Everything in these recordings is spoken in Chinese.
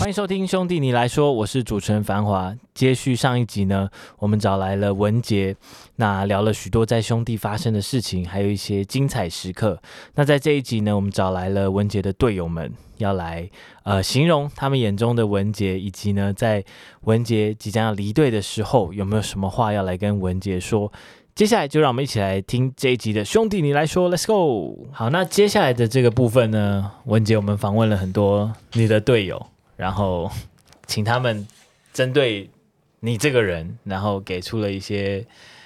欢迎收听兄弟你来说，我是主持人繁华。接续上一集呢，我们找来了文杰，那聊了许多在兄弟发生的事情，还有一些精彩时刻。那在这一集呢，我们找来了文杰的队友们，要来呃形容他们眼中的文杰，以及呢在文杰即将要离队的时候，有没有什么话要来跟文杰说？接下来就让我们一起来听这一集的兄弟你来说，Let's go。好，那接下来的这个部分呢，文杰我们访问了很多你的队友。然后，请他们针对你这个人，然后给出了一些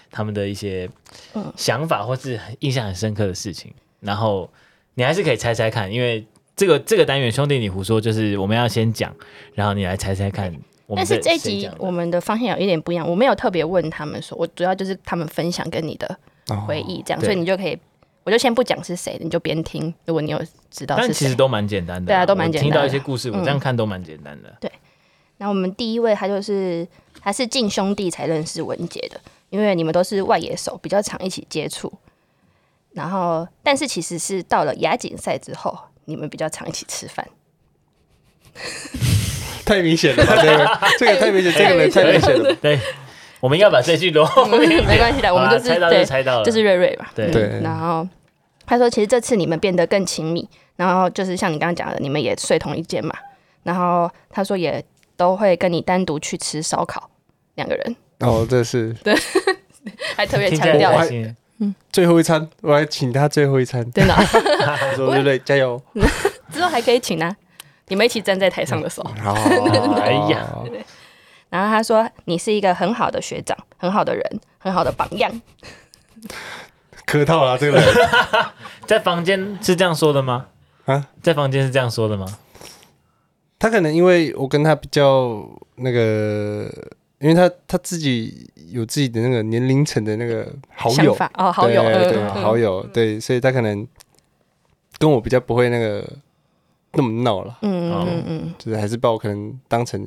他们的一些想法，或是印象很深刻的事情。然后你还是可以猜猜看，因为这个这个单元兄弟你胡说，就是我们要先讲，然后你来猜猜看。但是这一集我们的方向有一点不一样，我没有特别问他们说，我主要就是他们分享跟你的回忆这样，哦、所以你就可以。我就先不讲是谁，你就边听。如果你有知道是，但其实都蛮简单的。对啊，都蛮简单的。听到一些故事，我这样看都蛮简单的。嗯、对，那我们第一位他就是他是进兄弟才认识文杰的，因为你们都是外野手，比较常一起接触。然后，但是其实是到了亚锦赛之后，你们比较常一起吃饭。太明显了吧，这个这个太明显，这个人太明显了。对。我们要把这句录、嗯，没关系的，我们就是猜到就猜到了，就是瑞瑞吧。对对。然后他说，其实这次你们变得更亲密，然后就是像你刚刚讲的，你们也睡同一间嘛。然后他说也都会跟你单独去吃烧烤，两个人。哦，这是对，还特别强调，嗯，最后一餐我还请他最后一餐，真的。说瑞瑞加油，之后还可以请啊，你们一起站在台上的时候。好，哎呀。然后他说：“你是一个很好的学长，很好的人，很好的榜样。”客套了，这个人 在房间是这样说的吗？啊，在房间是这样说的吗？他可能因为我跟他比较那个，因为他他自己有自己的那个年龄层的那个好友哦，好友对，对好友对，所以他可能跟我比较不会那个那么闹了。嗯嗯嗯，就是还是把我可能当成。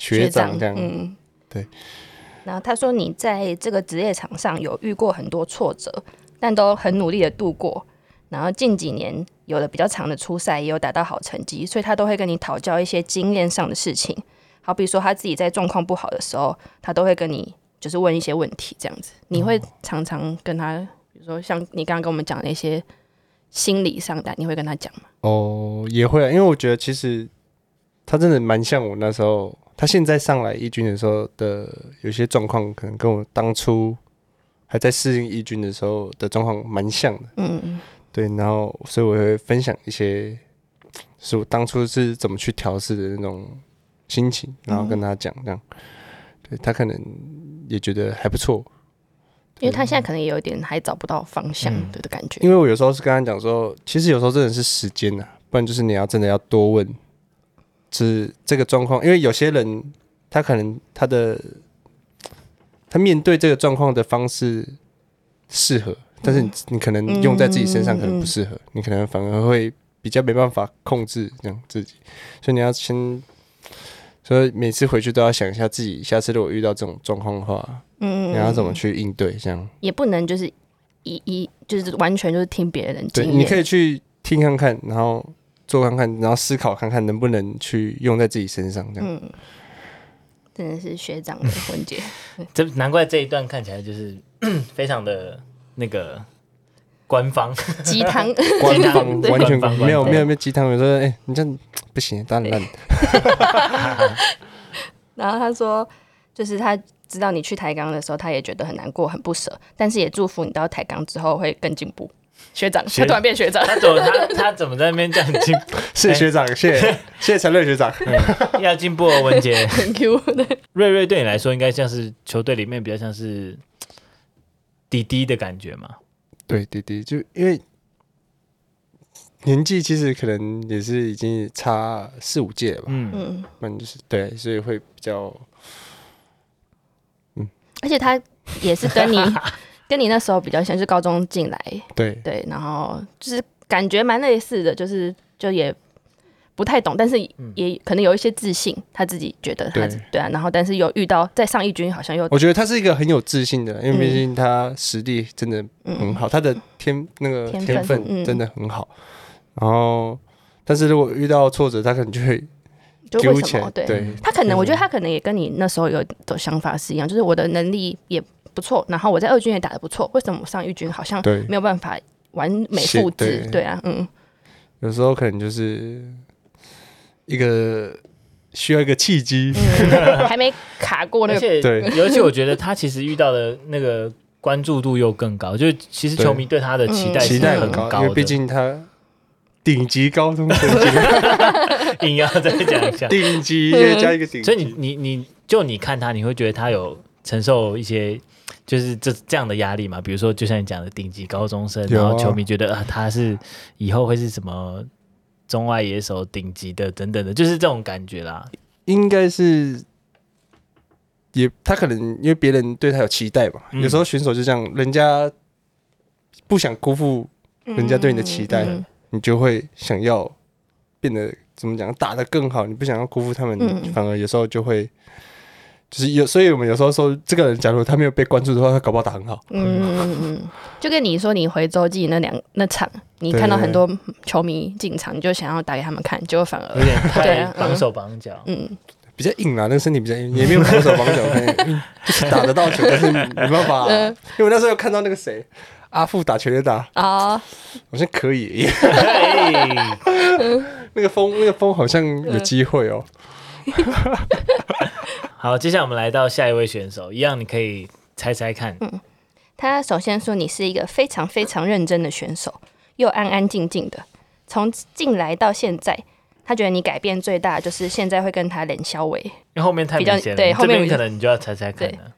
学长这样，嗯，对。然后他说，你在这个职业场上有遇过很多挫折，但都很努力的度过。然后近几年有了比较长的初赛，也有达到好成绩，所以他都会跟你讨教一些经验上的事情。好比说他自己在状况不好的时候，他都会跟你就是问一些问题，这样子。你会常常跟他，比如说像你刚刚跟我们讲的那些心理上的，你会跟他讲吗？哦，也会啊，因为我觉得其实他真的蛮像我那时候。他现在上来一军的时候的有些状况，可能跟我当初还在适应一军的时候的状况蛮像的。嗯嗯，对，然后所以我会分享一些，是我当初是怎么去调试的那种心情，然后跟他讲这样，对他可能也觉得还不错，因为他现在可能也有点还找不到方向的感觉。因为我有时候是跟他讲说，其实有时候真的是时间呐，不然就是你要真的要多问。是这个状况，因为有些人他可能他的他面对这个状况的方式适合，但是你你可能用在自己身上可能不适合，你可能反而会比较没办法控制这样自己，所以你要先，所以每次回去都要想一下自己下次如果遇到这种状况的话，嗯，你要怎么去应对？这样也不能就是一一就是完全就是听别人，对，你可以去听看看，然后。做看看，然后思考看看能不能去用在自己身上，这样。嗯，真的是学长的文杰，这难怪这一段看起来就是 非常的那个官方鸡汤，官方 完全没有没有没有鸡汤。我说，哎，你这样不行，当然烂。然后他说，就是他知道你去台钢的时候，他也觉得很难过，很不舍，但是也祝福你到台钢之后会更进步。学长，他突然变学长，他怎么他他怎么在那边这样进步？谢谢学长，谢谢谢谢陈瑞学长，要进步哦，文杰。Thank you。瑞瑞对你来说，应该像是球队里面比较像是弟弟的感觉嘛？对，弟弟，就因为年纪其实可能也是已经差四五届了吧？嗯嗯，那就是对，所以会比较，嗯，而且他也是跟你。跟你那时候比较像，是高中进来，对。对，然后就是感觉蛮类似的，就是就也不太懂，但是也可能有一些自信，他自己觉得他对对啊，然后但是有遇到在上一军好像又我觉得他是一个很有自信的，因为毕竟他实力真的很好，他的天那个天分真的很好。然后，但是如果遇到挫折，他可能就会就为什么？对。他可能我觉得他可能也跟你那时候有的想法是一样，就是我的能力也不错，然后我在二军也打得不错，为什么我上一军好像没有办法完美复制？对啊，嗯，有时候可能就是一个需要一个契机，嗯、还没卡过那个。对，尤其我觉得他其实遇到的那个关注度又更高，就是其实球迷对他的期待期待很高，因为毕竟他。顶级高中生，硬要再讲一下 顶级，再加一个顶。所以你你你就你看他，你会觉得他有承受一些就是这这样的压力嘛？比如说，就像你讲的顶级高中生，然后球迷觉得啊，他是以后会是什么中外野手顶级的等等的，就是这种感觉啦。应该是也他可能因为别人对他有期待嘛，有时候选手就这样，人家不想辜负人家对你的期待。你就会想要变得怎么讲，打得更好。你不想要辜负他们，嗯、反而有时候就会，就是有。所以我们有时候说，这个人假如他没有被关注的话，他搞不好打很好。嗯嗯嗯，就跟你说，你回洲际那两那场，你看到很多球迷进场，你就想要打给他们看，结果反而有点太绑手绑脚。嗯，比较硬啊，那个身体比较硬，也没有绑手绑脚，就是打得到球，但是没办法。因为我那时候有看到那个谁。阿富打全垒打啊，好像可以。那个风，那个风好像有机会哦。好，接下来我们来到下一位选手，一样你可以猜猜看。嗯，他首先说你是一个非常非常认真的选手，又安安静静的。从进来到现在，他觉得你改变最大就是现在会跟他练小伟，因为后面太明显了。对，后面可能你就要猜猜看了。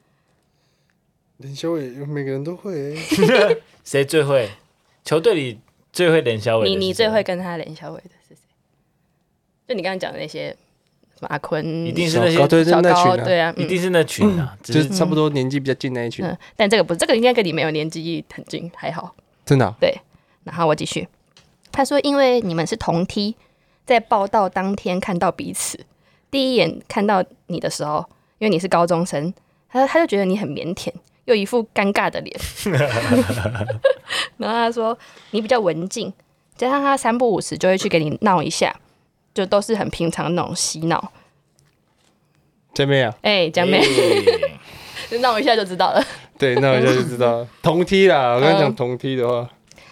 练小伟，每个人都会。谁最会？球队里最会练小伟？你你最会跟他练小伟的是谁？就你刚刚讲的那些，阿坤，一定是那些小高，对啊，一定是那群啊，就是差不多年纪比较近那一群。但这个不，这个应该跟你没有年纪很近，还好。真的？对。然后我继续，他说，因为你们是同梯，在报道当天看到彼此，第一眼看到你的时候，因为你是高中生，他他就觉得你很腼腆。又一副尴尬的脸，然后他说你比较文静，加上他三不五时就会去给你闹一下，就都是很平常那种洗脑。江妹啊，哎、欸，江妹，那我一下就知道了。对，闹一下就知道了。同梯啦，我跟你讲同梯的话。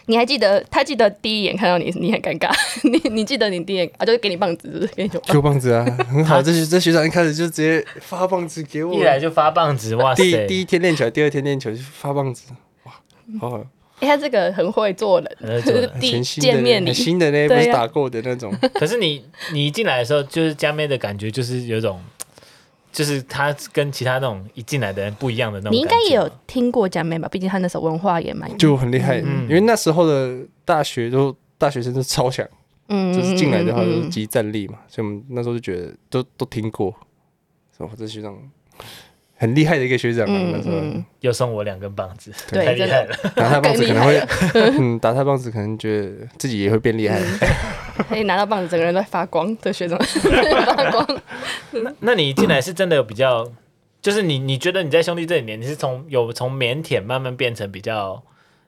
你还记得？他记得第一眼看到你，你很尴尬。你你记得你第一眼啊，就是给你棒子，是是给你丢棒子啊，很好。这这学长一开始就直接发棒子给我，一来就发棒子，哇塞！第第一天练球，第二天练球就发棒子，哇，好好。哎、欸，他这个很会做人，就是第一见面礼，新的呢，不是打过的那种。可是你你一进来的时候，就是佳妹的感觉，就是有种。就是他跟其他那种一进来的人不一样的那种。你应该也有听过江妹吧？毕竟他那时候文化也蛮就很厉害，嗯、因为那时候的大学都大学生都超强，嗯，就是进来的话都是集战力嘛，嗯嗯嗯，所以我们那时候就觉得都都听过，什么？这学长。很厉害的一个学长，那时候又送我两根棒子，对，太厉害了。打他棒子可能会，嗯，打他棒子可能觉得自己也会变厉害。可以拿到棒子，整个人在发光。这学长发光。那那你进来是真的有比较，就是你你觉得你在兄弟这里面，你是从有从腼腆慢慢变成比较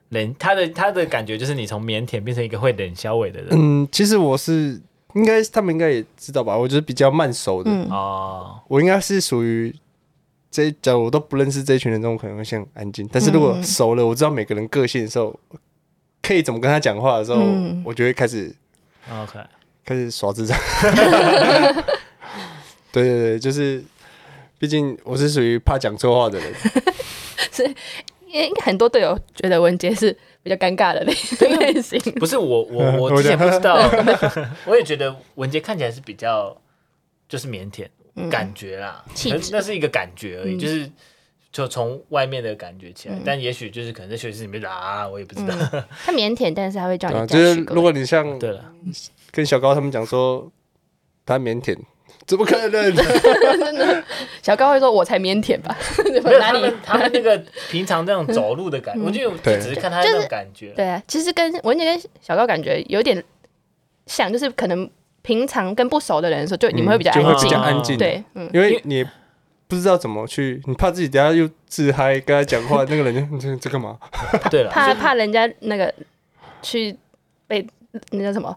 冷，他的他的感觉就是你从腼腆变成一个会冷小伟的人。嗯，其实我是应该他们应该也知道吧？我就是比较慢熟的哦，我应该是属于。这假如我都不认识这一群人中，可能会像安静。但是如果熟了，我知道每个人个性的时候，可以怎么跟他讲话的时候，嗯、我就会开始，OK，开始耍智障。对对对，就是，毕竟我是属于怕讲错话的人。所以，应该很多队友觉得文杰是比较尴尬的类 型。不是我，我我之前不知道，我也觉得文杰看起来是比较就是腼腆。感觉啦，那是一个感觉而已，就是就从外面的感觉起来，但也许就是可能在学习里面啊，我也不知道。他腼腆，但是他会叫你。就是如果你像对了，跟小高他们讲说他腼腆，怎么可能？真的，小高会说：“我才腼腆吧？” 哪里？他们那个平常这种走路的感觉，我就只是看他那种感觉。对啊，其实跟文姐跟小高感觉有点像，就是可能平常跟不熟的人的时候，就你们会比较安静，安静。对，嗯，因为你不知道怎么去，你怕自己等下又自嗨，跟他讲话，那个人就你这这干嘛？对了，怕怕人家那个去被那叫什么？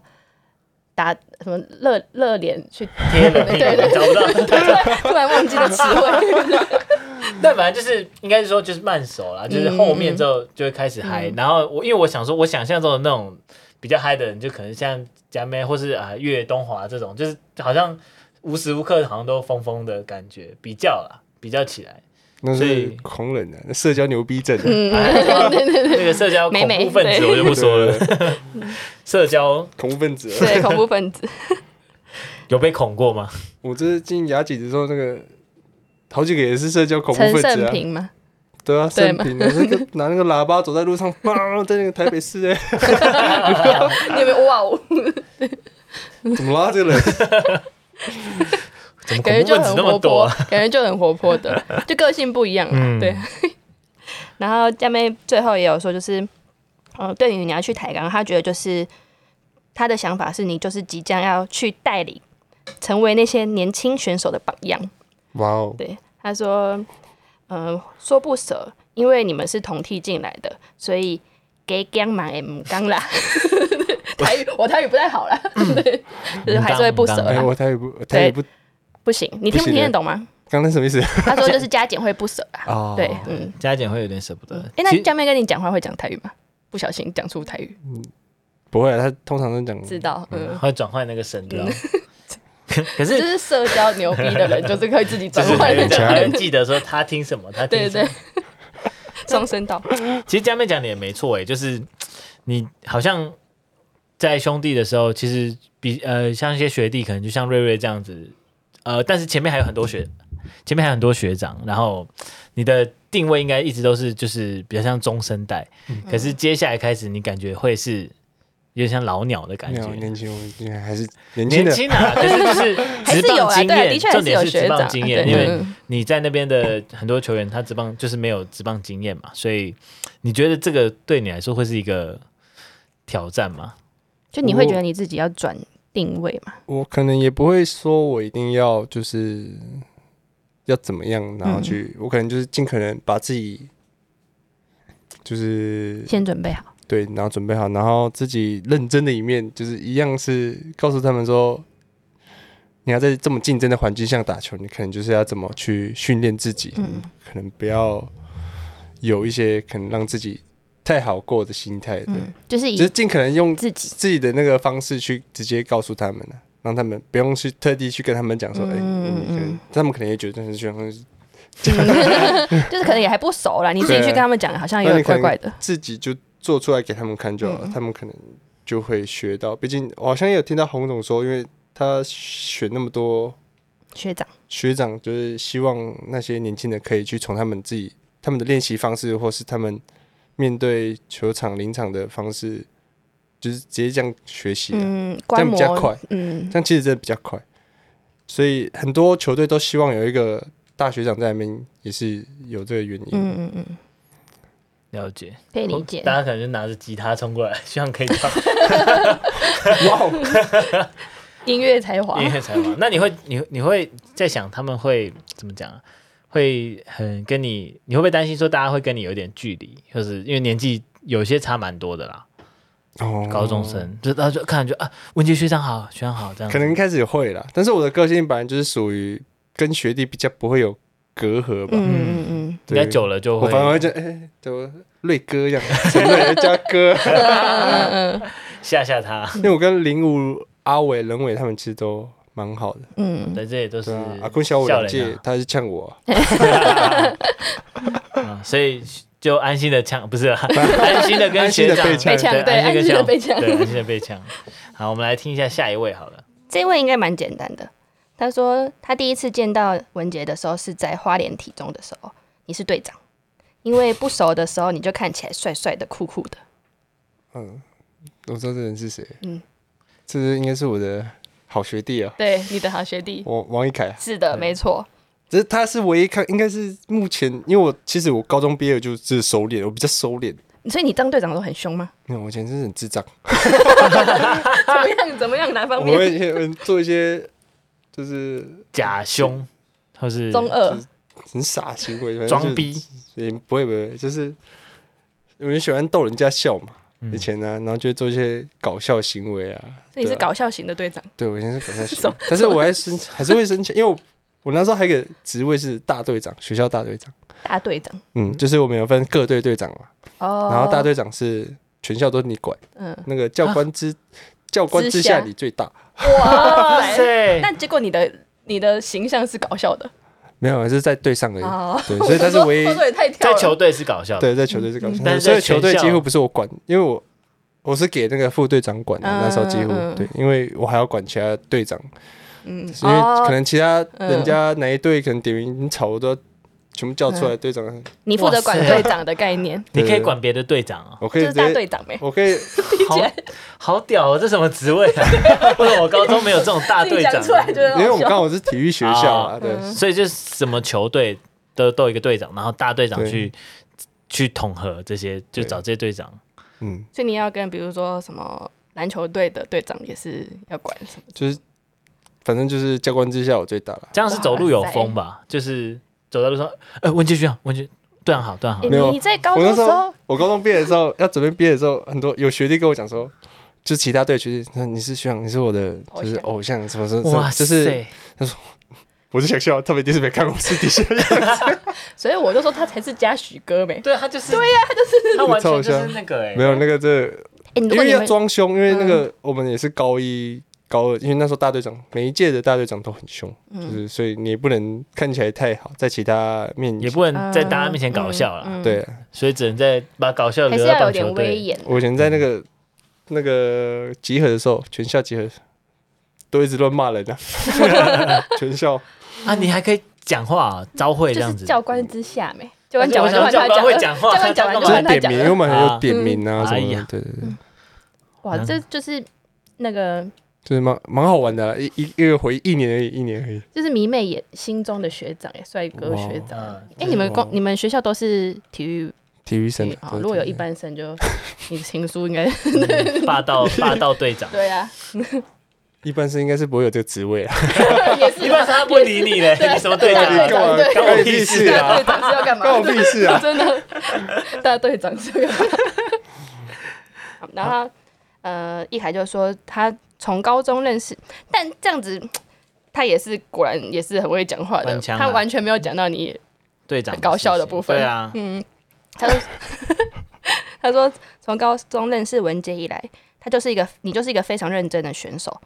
打什么热热脸去贴了，对对，找不到，突然忘记了词汇。但反正就是应该是说就是慢熟了，就是后面之后就会开始嗨。然后我因为我想说，我想象中的那种比较嗨的人，就可能像佳妹或是啊月东华这种，就是好像无时无刻好像都疯疯的感觉，比较啦，比较起来。那是狂人的，那社交牛逼症。嗯，那个 社交恐怖分子我就不说了。社交恐怖分子，对恐怖分子。有被恐过吗？我这进雅姐的时候，那个好几个也是社交恐怖分子啊。陈胜平吗？对啊，生平，那个拿那个喇叭走在路上，砰，在那个台北市哎。你有没有哇哦？怎么啦，这个人？感觉就很活泼，感觉就很活泼的，就个性不一样。嗯、对。然后佳妹最后也有说，就是，嗯、呃，对于你要去台港，他觉得就是他的想法是你就是即将要去带领，成为那些年轻选手的榜样。哇哦！对，他说，嗯、呃，说不舍，因为你们是同梯进来的，所以给钢嘛也唔刚啦。台语我台语不太好啦，对，就是还是会不舍。哎，我台语不，台语不。不行，你听不听得懂吗？刚才什么意思？他说就是加减会不舍啊。哦，对，嗯，加减会有点舍不得。哎，那江妹跟你讲话会讲台语吗？不小心讲出台语？嗯，不会，他通常都讲。知道，嗯，会转换那个声调。可是，就是社交牛逼的人，就是可以自己转换。还能记得说他听什么，他听什么。双声道。其实佳妹讲的也没错，哎，就是你好像在兄弟的时候，其实比呃像一些学弟，可能就像瑞瑞这样子。呃，但是前面还有很多学，前面还有很多学长，然后你的定位应该一直都是就是比较像中生代，嗯、可是接下来开始你感觉会是有点像老鸟的感觉，年轻还是年轻啊，但是就是 职棒经验，重点是职棒经验，因为你在那边的很多球员他职棒就是没有职棒经验嘛，所以你觉得这个对你来说会是一个挑战吗？就你会觉得你自己要转？定位嘛，我可能也不会说我一定要就是要怎么样，然后去，嗯、我可能就是尽可能把自己就是先准备好，对，然后准备好，然后自己认真的一面，就是一样是告诉他们说，你要在这么竞争的环境下打球，你可能就是要怎么去训练自己，嗯，可能不要有一些可能让自己。太好过的心态，对，就是就是尽可能用自己。自己的那个方式去直接告诉他们了，让他们不用去特地去跟他们讲说，哎，他们可能也觉得是这样，就是可能也还不熟啦，你自己去跟他们讲，好像有点怪怪的，自己就做出来给他们看就好了，他们可能就会学到。毕竟我好像也有听到洪总说，因为他选那么多学长，学长就是希望那些年轻人可以去从他们自己他们的练习方式，或是他们。面对球场临场的方式，就是直接这样学习，嗯，这样比较快，嗯，这样其实真的比较快。所以很多球队都希望有一个大学长在那边，也是有这个原因。嗯嗯嗯，了解，可以理解。大家可能就拿着吉他冲过来，希望可以唱。哇，音乐才华，音乐才华。那你会，你你会在想他们会怎么讲啊？会很跟你，你会不会担心说大家会跟你有点距离，就是因为年纪有些差蛮多的啦。哦，高中生就他就看就啊，文杰学长好，学长好这样。可能一开始也会啦，但是我的个性本来就是属于跟学弟比较不会有隔阂吧。嗯嗯嗯，应该久了就会。我反而会觉得，哎，怎么瑞哥一样，陈瑞加哥，吓吓他。因为我跟林武、阿伟、任伟他们其实都。蛮好的，嗯，在这里都是阿坤小伟两届，他是呛我，所以就安心的呛，不是 安心的跟学长被呛，对，安心的被呛，对，安心的被呛。好，我们来听一下下一位好了，这位应该蛮简单的。他说他第一次见到文杰的时候是在花莲体中的时候，你是队长，因为不熟的时候你就看起来帅帅的、酷酷的。嗯，我知道这人是谁，嗯，这是应该是我的。好学弟啊，对，你的好学弟。我王一凯，是的，没错。只是他是唯一看，应该是目前，因为我其实我高中毕业就是收敛，我比较收敛。所以你当队长都很凶吗？没有，我以前真是很智障。怎么样？怎么样？哪方面？我会做一些就是假凶，或是中二、很傻行为，装逼。也不会不会，就是我们喜欢逗人家笑嘛。以前呢，然后就做一些搞笑行为啊。那你是搞笑型的队长？对，我以前是搞笑型，但是我还生还是会生气，因为我我那时候还有个职位是大队长，学校大队长。大队长，嗯，就是我们有分各队队长嘛。哦。然后大队长是全校都是你管，嗯，那个教官之教官之下你最大。哇塞！那结果你的你的形象是搞笑的？没有，是在队上而已。对，所以他是唯一在球队是搞笑。对，在球队是搞笑。所以球队几乎不是我管，因为我我是给那个副队长管的。那时候几乎对，因为我还要管其他队长。嗯。因为可能其他人家哪一队可能点名吵都。全部叫出来，队长。你负责管队长的概念，你可以管别的队长啊。我可以就是大队长呗。我可以。好，好屌哦！这什么职位啊？为什么我高中没有这种大队长？因为我刚好是体育学校啊，对。所以就是什么球队都都有一个队长，然后大队长去去统合这些，就找这些队长。嗯。所以你要跟比如说什么篮球队的队长也是要管什么？就是反正就是教官之下我最大了。这样是走路有风吧？就是。走在路上，呃，文杰学长，文杰，队长好，队长好。没有，你在高中的时候，我高中毕业的时候，要准备毕业的时候，很多有学弟跟我讲说，就其他队学弟，那你是学长，你是我的就是偶像，什么什么，哇塞，就是他说，我就想笑，特别第一次没看过私底下 所以我就说他才是嘉许哥呗。对，他就是，对呀，他就是，他完全就是那个，哎，没有那个这，因为要装凶，因为那个我们也是高一。高二，因为那时候大队长每一届的大队长都很凶，就是所以你也不能看起来太好，在其他面也不能在大家面前搞笑了，对，所以只能在把搞笑留到棒球。队。我以前在那个那个集合的时候，全校集合都一直乱骂人的，全校。啊，你还可以讲话招会这样子，教官之下没？教官讲完就换他讲，教官讲完就换他讲，因为我们还有点名啊什么的，对对对。哇，这就是那个。就是蛮蛮好玩的，一一一个回忆，一年而已，一年而已。就是迷妹也心中的学长，哎，帅哥学长。哎，你们公你们学校都是体育体育生啊？如果有一般生，就你的情书应该 霸道 霸道队长。对啊，一般生应该是不会有这个职位啊。一般生他不会理你嘞，你什么队长？干嘛？关我屁事啊！队长是要干嘛？关我屁事啊！真的，大队长是要干嘛？然后呃，一凯就说他。从高中认识，但这样子，他也是果然也是很会讲话的。他完全没有讲到你队长搞笑的部分。对啊，嗯，他说，他说从高中认识文杰以来，他就是一个你就是一个非常认真的选手。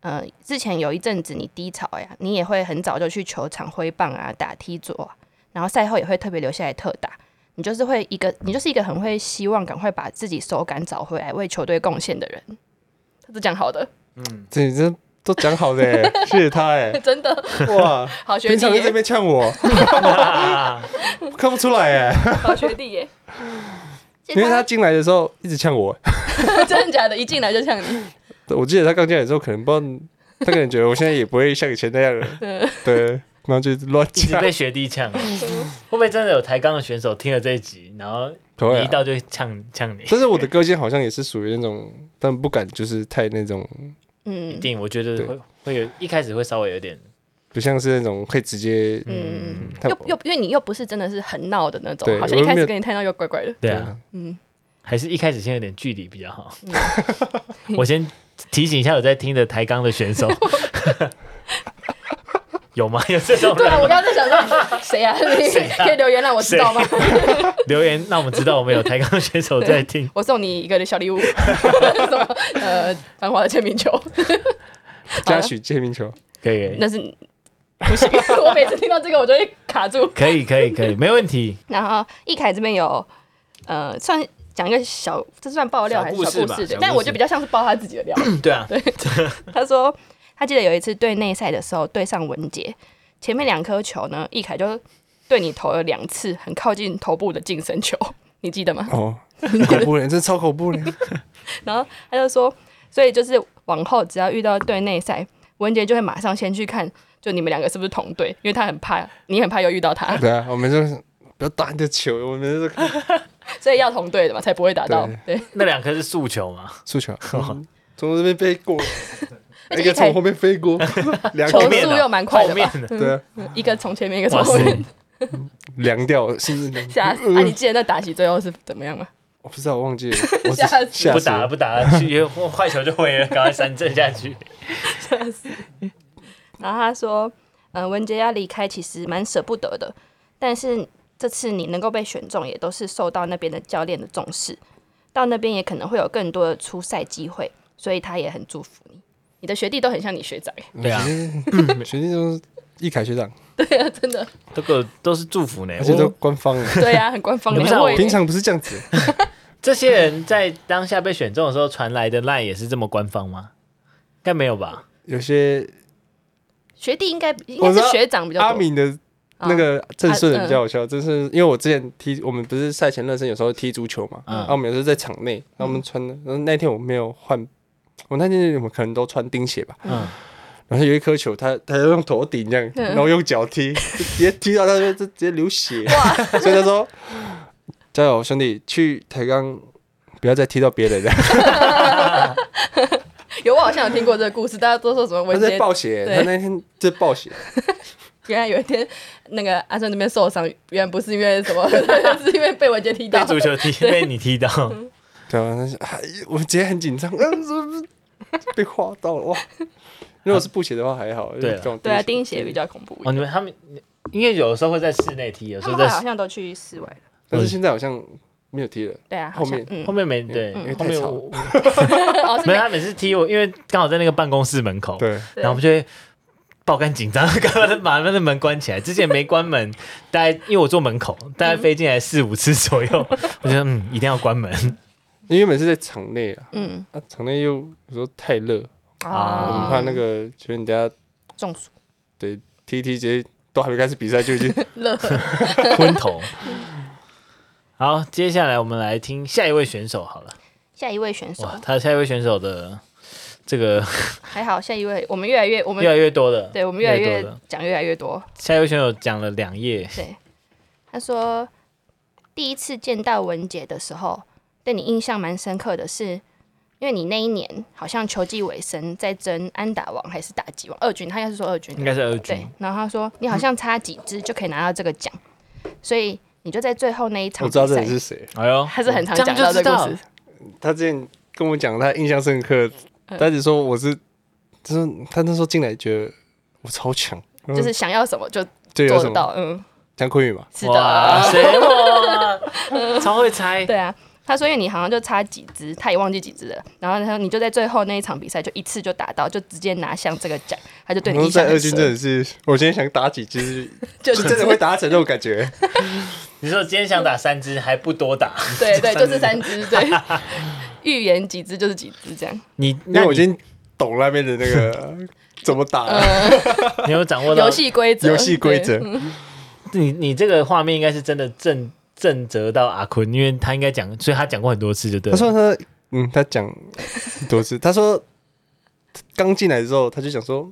呃，之前有一阵子你低潮呀，你也会很早就去球场挥棒啊，打梯左啊，然后赛后也会特别留下来特打。你就是会一个，你就是一个很会希望赶快把自己手感找回来，为球队贡献的人。是讲好的，嗯，这这都讲好的，谢谢他哎，真的。哇，好学弟，平常在这边呛我，看不出来哎，好学弟耶，因为他进来的时候一直呛我，真的假的？一进来就呛你？我记得他刚进来的时候，可能不知道，他可能觉得我现在也不会像以前那样了，对。然后就乱讲，一直被学弟呛。会不会真的有抬杠的选手听了这一集，然后你一到就呛呛你？但是我的个性好像也是属于那种，但不敢就是太那种。嗯，一定，我觉得会会有一开始会稍微有点，不像是那种会直接。嗯，又又因为你又不是真的是很闹的那种，好像一开始跟你太闹又怪怪的。对啊，嗯，还是一开始先有点距离比较好。我先提醒一下有在听的抬杠的选手。有吗？有这种？对啊，我刚刚在想说 谁啊？可以留言让我知道吗？留言让我们知道我们有台钢选手在听。我送你一个小礼物，什么？呃，繁华的签名球，嘉许签名球，可以。那是不行，我每次听到这个我就会卡住。可以，可以，可以，没问题。然后易凯这边有呃，算讲一个小，这算爆料还是小故事的？但我觉得比较像是爆他自己的料。对啊，对。他说。他记得有一次队内赛的时候，对上文杰，前面两颗球呢，易凯就对你投了两次很靠近头部的近身球，你记得吗？哦，很恐怖嘞，这超恐怖嘞。然后他就说，所以就是往后只要遇到队内赛，文杰就会马上先去看，就你们两个是不是同队，因为他很怕，你很怕又遇到他。对啊，我们就是不要打你的球，我们就所以要同队的嘛，才不会打到。对对，那两颗是速球嘛？速球，从这边飞过，一个从后面飞过，两球速又蛮快的吧？对啊，一个从前面，一个从后面，凉掉，是不是？吓死！啊，你记得那打席最后是怎么样吗？我不知道，我忘记了。我吓死不打了，不打了，去坏球就毁了，赶快三振下去。吓死！然后他说：“嗯，文杰要离开，其实蛮舍不得的。但是这次你能够被选中，也都是受到那边的教练的重视。到那边也可能会有更多的出赛机会，所以他也很祝福你。你的学弟都很像你学长，对啊，学弟都是易凯学长，对啊，真的，这个都是祝福呢，而且都官方的。对啊，很官方不平常不是这样子。这些人在当下被选中的时候传来的 line 也是这么官方吗？应该没有吧？有些学弟应该应该是学长比较多。阿敏的那个郑顺比较好笑，就是因为我之前踢，我们不是赛前热身，有时候踢足球嘛，然后我们有时候在场内，然后我们穿的，然后那天我没有换，我那天我们可能都穿钉鞋吧，嗯，然后有一颗球，他他用头顶这样，然后用脚踢，直接踢到他就直接流血，所以他说加油兄弟，去抬杠不要再踢到别人。了。有，我好像有听过这个故事，大家都说什么文杰他在暴血，他那天在暴血。原来有一天，那个阿顺那边受伤，原来不是因为什么，是因为被文杰踢到，被足球踢，被你踢到。对啊，我直接很紧张，被划到了？哇！如果是布鞋的话还好，对对啊，钉鞋比较恐怖。哦，你们他们因为有时候会在室内踢，有时候在好像都去室外。了，但是现在好像没有踢了。对啊，后面。后面没对，后面我 没。有他每次踢我，因为刚好在那个办公室门口，对，然后我们就会。爆肝紧张，刚刚把那个门关起来，之前没关门，大概因为我坐门口，大概飞进来四五次左右，我觉得嗯，一定要关门，因为每次在场内啊，嗯，啊，场内又有时候太热啊，我们怕那个，觉得你等下中暑，对，踢踢直接都还没开始比赛就已经 热。昏头。好，接下来我们来听下一位选手好了，下一位选手，他下一位选手的。这个 还好，下一位我们越来越我们越来越多的，对我们越来越讲越来越多。下一位选手讲了两页，对，他说第一次见到文杰的时候，对你印象蛮深刻的是，因为你那一年好像球季尾声在争安打王还是打击王二军，他应该是说二军，应该是二军。对，然后他说你好像差几支就可以拿到这个奖，所以你就在最后那一场，我知道这人是谁，哎呦，他是很常讲到这个故事。他之前跟我讲，他印象深刻。他只说我是，就是他那时候进来觉得我超强，就是想要什么就做得到，嗯，江坤宇嘛，是的，谁我，超会猜，对啊，他说因为你好像就差几支，他也忘记几支了，然后他说你就在最后那一场比赛就一次就打到，就直接拿下这个奖，他就对你。在二军真的是，我今天想打几支，就真的会打成这种感觉。你说今天想打三支还不多打，对对，就是三支，对。预言几支就是几支，这样。你因为我已经懂那边的那个怎么打了，你有掌握到游戏规则？游戏规则。你你这个画面应该是真的震震慑到阿坤，因为他应该讲，所以他讲过很多次，就对。他说他嗯，他讲很多次。他说刚进来的时候，他就讲说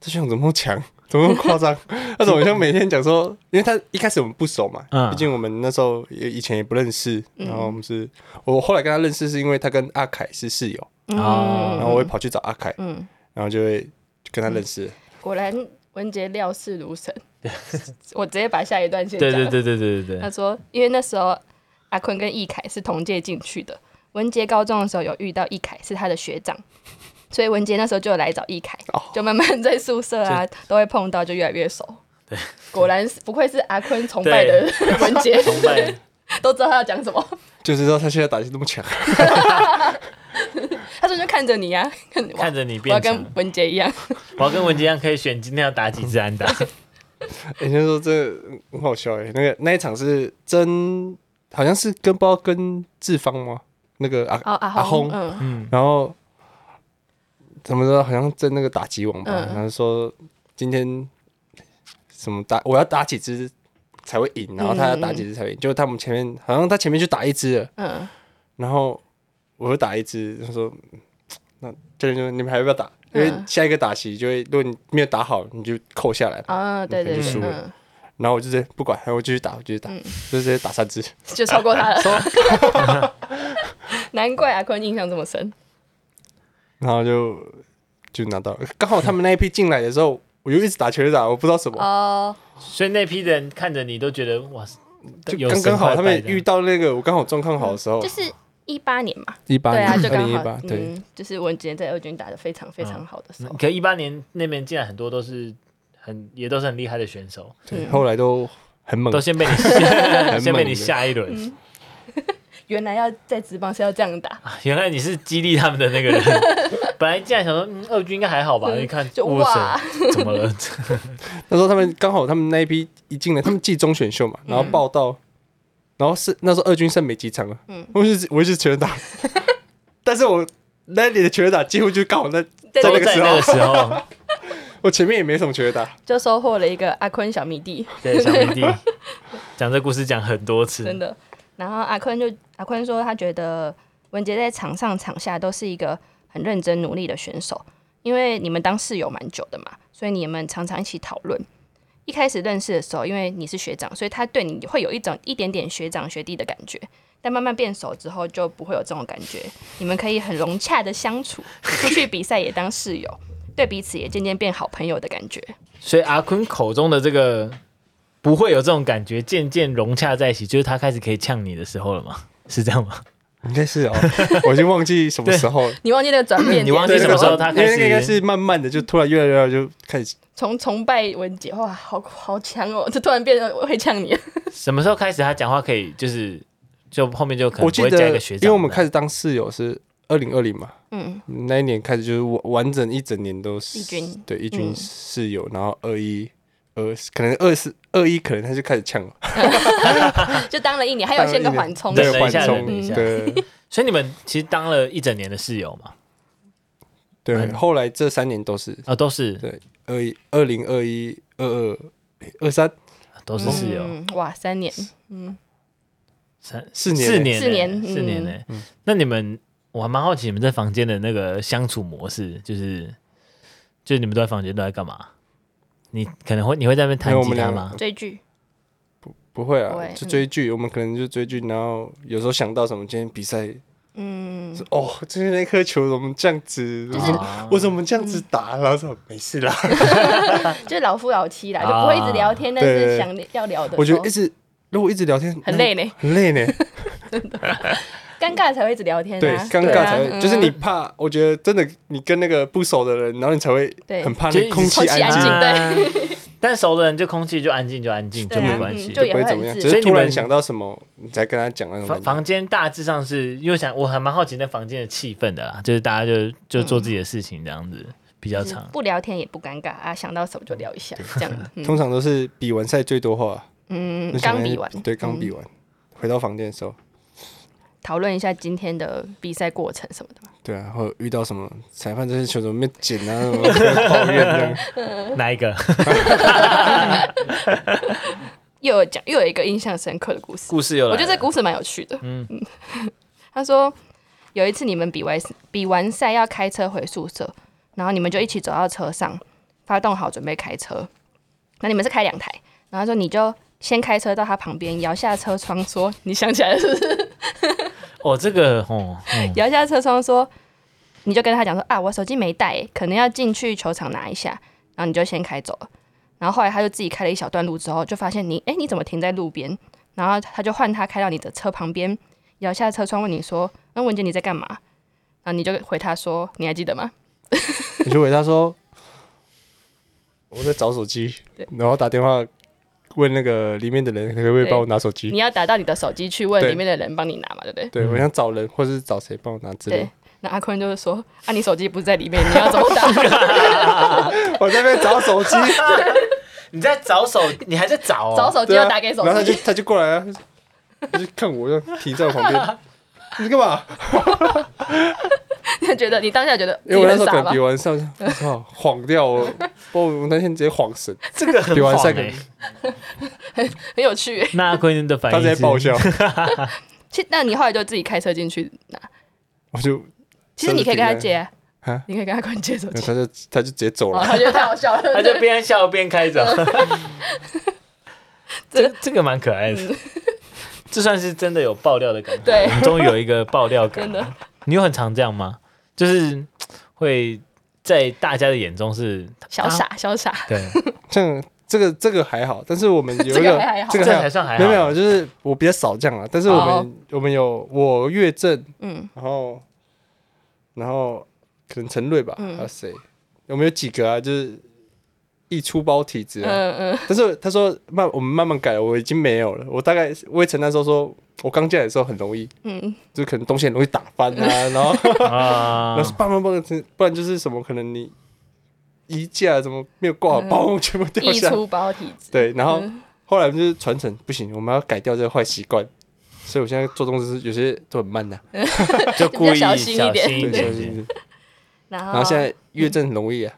这学长怎么那么强。怎么那么夸张？他怎么像每天讲说，因为他一开始我们不熟嘛，毕竟我们那时候也以前也不认识，然后我们是，我后来跟他认识是因为他跟阿凯是室友，然后我会跑去找阿凯，然后就会跟他认识。果然文杰料事如神，我直接把下一段先讲。对对对对对对。他说，因为那时候阿坤跟易凯是同届进去的，文杰高中的时候有遇到易凯，是他的学长。所以文杰那时候就来找易凯，就慢慢在宿舍啊都会碰到，就越来越熟。对，果然不愧是阿坤崇拜的文杰，崇拜 都知道他要讲什么。就是说他现在打击那么强，他说就看着你啊，看着你变，我要跟文杰一样，我要跟文杰一样，可以选今天要打几支安打。人家说这很好笑哎，那个那一场是真，好像是跟不知道跟志芳吗？那个阿阿阿轰，嗯，然后。怎么说？好像在那个打击王吧，然后说今天什么打，我要打几支才会赢，然后他要打几支才会赢。就他们前面好像他前面就打一支了，嗯，然后我又打一支，他说那教练说你们还要不要打？因为下一个打席就会，如果你没有打好，你就扣下来。啊，对对对，嗯。然后我就直接不管，然后我继续打，我继续打，就直接打三支，就超过他了。难怪阿坤印象这么深。然后就就拿到了，刚好他们那一批进来的时候，我就一直打全垒打，我不知道什么。哦。所以那批人看着你都觉得哇，就刚刚好他们遇到那个我刚好状况好的时候。就是一八年嘛。一八年。对啊，就刚好。嗯，对。就是文杰在二军打的非常非常好的时候。可一八年那边进来很多都是。很也都是很厉害的选手，对，后来都很猛，都先被你，先被你下一轮。嗯、原来要在职棒是要这样打，原来你是激励他们的那个人。本来进来想说，嗯，二军应该还好吧？你看，哇，怎么了？那时候他们刚好他们那一批一进来，他们季中选秀嘛，然后报到，然后是那时候二军剩没几场了，嗯，我是我是全打，但是我那里的全打几乎就刚好在在那个时候。我前面也没什么觉得，就收获了一个阿坤小迷弟。对，小迷弟 讲这故事讲很多次，真的。然后阿坤就阿坤说，他觉得文杰在场上场下都是一个很认真努力的选手，因为你们当室友蛮久的嘛，所以你们常常一起讨论。一开始认识的时候，因为你是学长，所以他对你会有一种一点点学长学弟的感觉。但慢慢变熟之后，就不会有这种感觉，你们可以很融洽的相处，出去比赛也当室友。对彼此也渐渐变好朋友的感觉，所以阿坤口中的这个不会有这种感觉，渐渐融洽在一起，就是他开始可以呛你的时候了吗？是这样吗？应该是哦，我已经忘记什么时候，你忘记那个转变，你忘记什么时候他开始，应该是慢慢的就突然越来越就开始从崇拜文杰，哇，好好强哦，就突然变得会呛你。什么时候开始他讲话可以就是就后面就可能不会加一个学长，因为我们开始当室友是。二零二零嘛，嗯，那一年开始就是完完整一整年都是一军，对一军室友，然后二一二可能二四二一可能他就开始呛了，就当了一年，还有先个缓冲，对缓冲，对，所以你们其实当了一整年的室友嘛，对，后来这三年都是。啊，都是。对二一二零二一二二二三。都是室友，哇，三年，嗯，三四年。四年四年四年呢，那你们。我还蛮好奇你们在房间的那个相处模式，就是，就是你们都在房间都在干嘛？你可能会你会在那边弹吉他吗？追剧？不不会啊，会就追剧。嗯、我们可能就追剧，然后有时候想到什么，今天比赛，嗯，哦，今天那颗球怎么这样子？就是我怎么这样子打？然后说没事啦，就是老夫老妻啦，就不会一直聊天，但是想要聊的。我觉得一直如果一直聊天很累呢，很累呢，真的。尴尬才会一直聊天，对，尴尬才会，就是你怕，我觉得真的，你跟那个不熟的人，然后你才会很怕那空气安静，对。但熟的人就空气就安静就安静就没关系，就不会怎么样。所以突然想到什么，你才跟他讲那种。房房间大致上是因为想，我还蛮好奇那房间的气氛的啦，就是大家就就做自己的事情这样子比较长，不聊天也不尴尬啊，想到什么就聊一下这样。通常都是比完赛最多话，嗯，刚比完，对，刚比完，回到房间的时候。讨论一下今天的比赛过程什么的。对啊，或遇到什么裁判这些球怎么没捡啊？什么抱怨的？哪一个？又有讲，又有一个印象深刻的故事。故事又来，我觉得这故事蛮有趣的。嗯，他说有一次你们比完比完赛要开车回宿舍，然后你们就一起走到车上，发动好准备开车。那你们是开两台，然后说你就先开车到他旁边，摇下车窗说：“你想起来了是不是？” 哦，这个哦，摇下车窗说，你就跟他讲说啊，我手机没带，可能要进去球场拿一下，然后你就先开走了。然后后来他就自己开了一小段路之后，就发现你，哎，你怎么停在路边？然后他就换他开到你的车旁边，摇下车窗问你说，那文杰你在干嘛？然后你就回他说，你还记得吗？你就回他说，我在找手机，然后打电话。问那个里面的人可不可以帮我拿手机？你要打到你的手机去问里面的人帮你拿嘛，对不对？对，我想找人，或者是找谁帮我拿之类。那阿坤就是说：“啊，你手机不是在里面，你要怎么打？” 我在那边找手机，你在找手，你还在找？找手机要打给手机，然后他就他就过来啊，他就看我，就停在我旁边。你干嘛？你觉得你当下觉得？因为我那时候可能比完赛，我晃掉我，我那天直接晃神。这个很晃哎，很很有趣。那阿坤的反应，他在爆笑。其，那你后来就自己开车进去拿。我就其实你可以跟他接，啊，你可以跟阿坤借手机，他就他就直接走哦，了。他觉得太好笑了，他就边笑边开走。这这这个蛮可爱的，这算是真的有爆料的感觉。对我们终于有一个爆料感真的了。你有很常这样吗？就是会在大家的眼中是小傻小傻，对，像 这个这个还好，但是我们 有一个这个还好这这个还好，还算还好。没有没有，就是我比较少这样啊。但是我们、哦我们有我岳正，嗯然后然后可能陈瑞吧，嗯还有谁？我们有几个啊？就是易出包体质啊。嗯嗯，但是他说慢，我们慢慢改，我已经没有了。我大概魏晨那时候说，我刚进来的时候很容易，嗯，就可能东西很容易打翻啊，然后啊。然后是棒棒棒，不然就是什么可能你衣架怎么没有挂好，包全部掉下来。溢出包体质，对，然后嗯。后来就是传承，不行，我们要改掉这个坏习惯。所以我现在做东西是有些都很慢的、就故意小心一点。对，小心一点。小心一点然后然后现在越正很容易啊，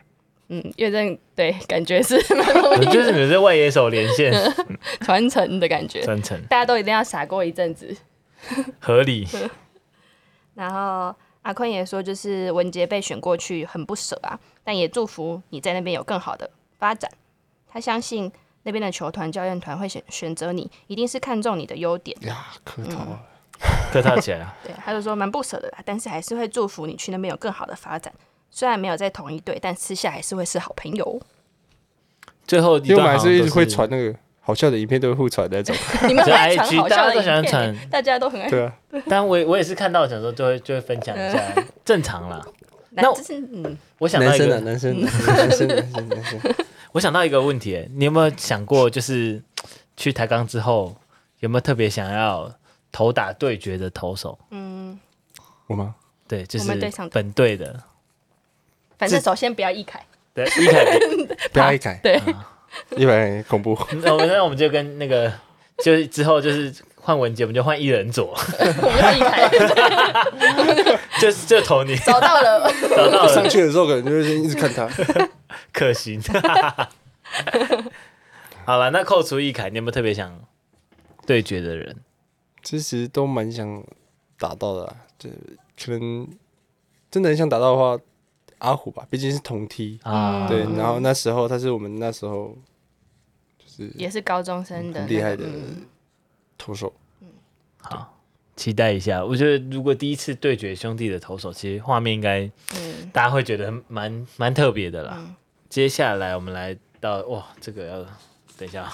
嗯，乐正对，感觉是 蛮容易就是你们是外野手连线 传承的感觉，传承大家都一定要傻过一阵子。合理，然后阿坤也说，就是文杰被选过去很不舍啊，但也祝福你在那边有更好的发展。他相信那边的球团、教练团会选选择你，一定是看中你的优点。呀，客套啊，客套起来了。对，他就说蛮不舍的啦，但是还是会祝福你去那边有更好的发展。虽然没有在同一队，但私下还是会是好朋友。最后一因为我们还是一直会传那个好笑的影片，都会互传那种。你们很爱 IG 传好笑的大家都喜欢影片传，大家都很爱。对啊，但我我也是看到想说就会就会分享一下，正常啦。那那这是嗯，我想到一个男生啊，，男生，男生，男生，男生，我想到一个问题欸，你有没有想过，就是去台钢之后，有没有特别想要投打对决的投手？嗯，我吗？对，就是本队的，反正首先不要易凯，对，易 凯，不要易凯，对，易凯恐怖。那我们那我们就跟那个，就是之后就是换文杰，我们就换一人左，我们要易凯，就就投你，找到了。找到了，上去的时候可能就会先一直看他。可行。好了，那扣除易凯，你有没有特别想对决的人？其实都蛮想打到的啊，就可能真的很想打到的话，阿虎吧，毕竟是同梯。啊，对，然后那时候他是我们那时候就是也是高中生的、很厉害的嗯投手。嗯好，期待一下。我觉得如果第一次对决兄弟的投手，其实画面应该嗯大家会觉得蛮蛮特别的啦。嗯接下来我们来到哇，这个要等一下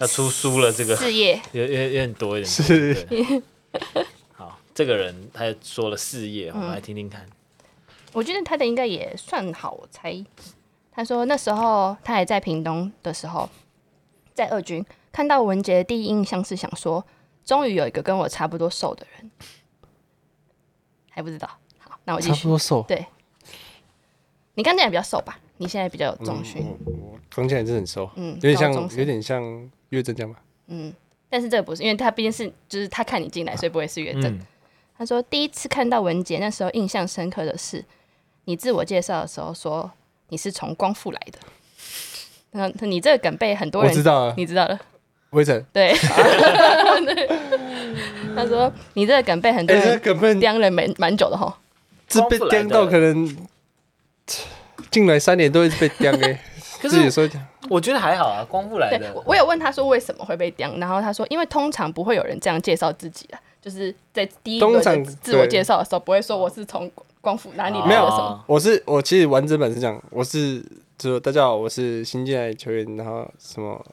要出书了，这个事业有有有点多一点。是对好，这个人他说了事业，我们来听听看。我觉得他的应该也算好，我猜。他说那时候他还在屏东的时候，在二军看到文杰的第一印象是想说，终于有一个跟我差不多瘦的人，还不知道。好，那我继续。差不多瘦。你刚进来比较瘦吧？你现在比较有重训，嗯我我刚进来真的很瘦，嗯，有点像有点像岳正这样吧。嗯，但是这个不是，因为他毕竟是就是他看你进来，所以不会是岳正。嗯，他说第一次看到文杰，那时候印象深刻的是，你自我介绍的时候说你是从光复来的。那你这个梗被很多人我知道了，你知道了，威晨，对。他说你这个梗被很多哎，这人梗被刁了蛮蛮久的哈。这被刁到可能进来三年都一直被刁哎。可自己是说讲我觉得还好啊，光复来对的，我我有问他说为什么会被刁，然后他说因为通常不会有人这样介绍自己啊，就是在第一个通常的自我介绍的时候不会说我是从光复哪里没有什么。我是我其实完整版是这样，我是就说大家好，我是新进来的球员，然后什么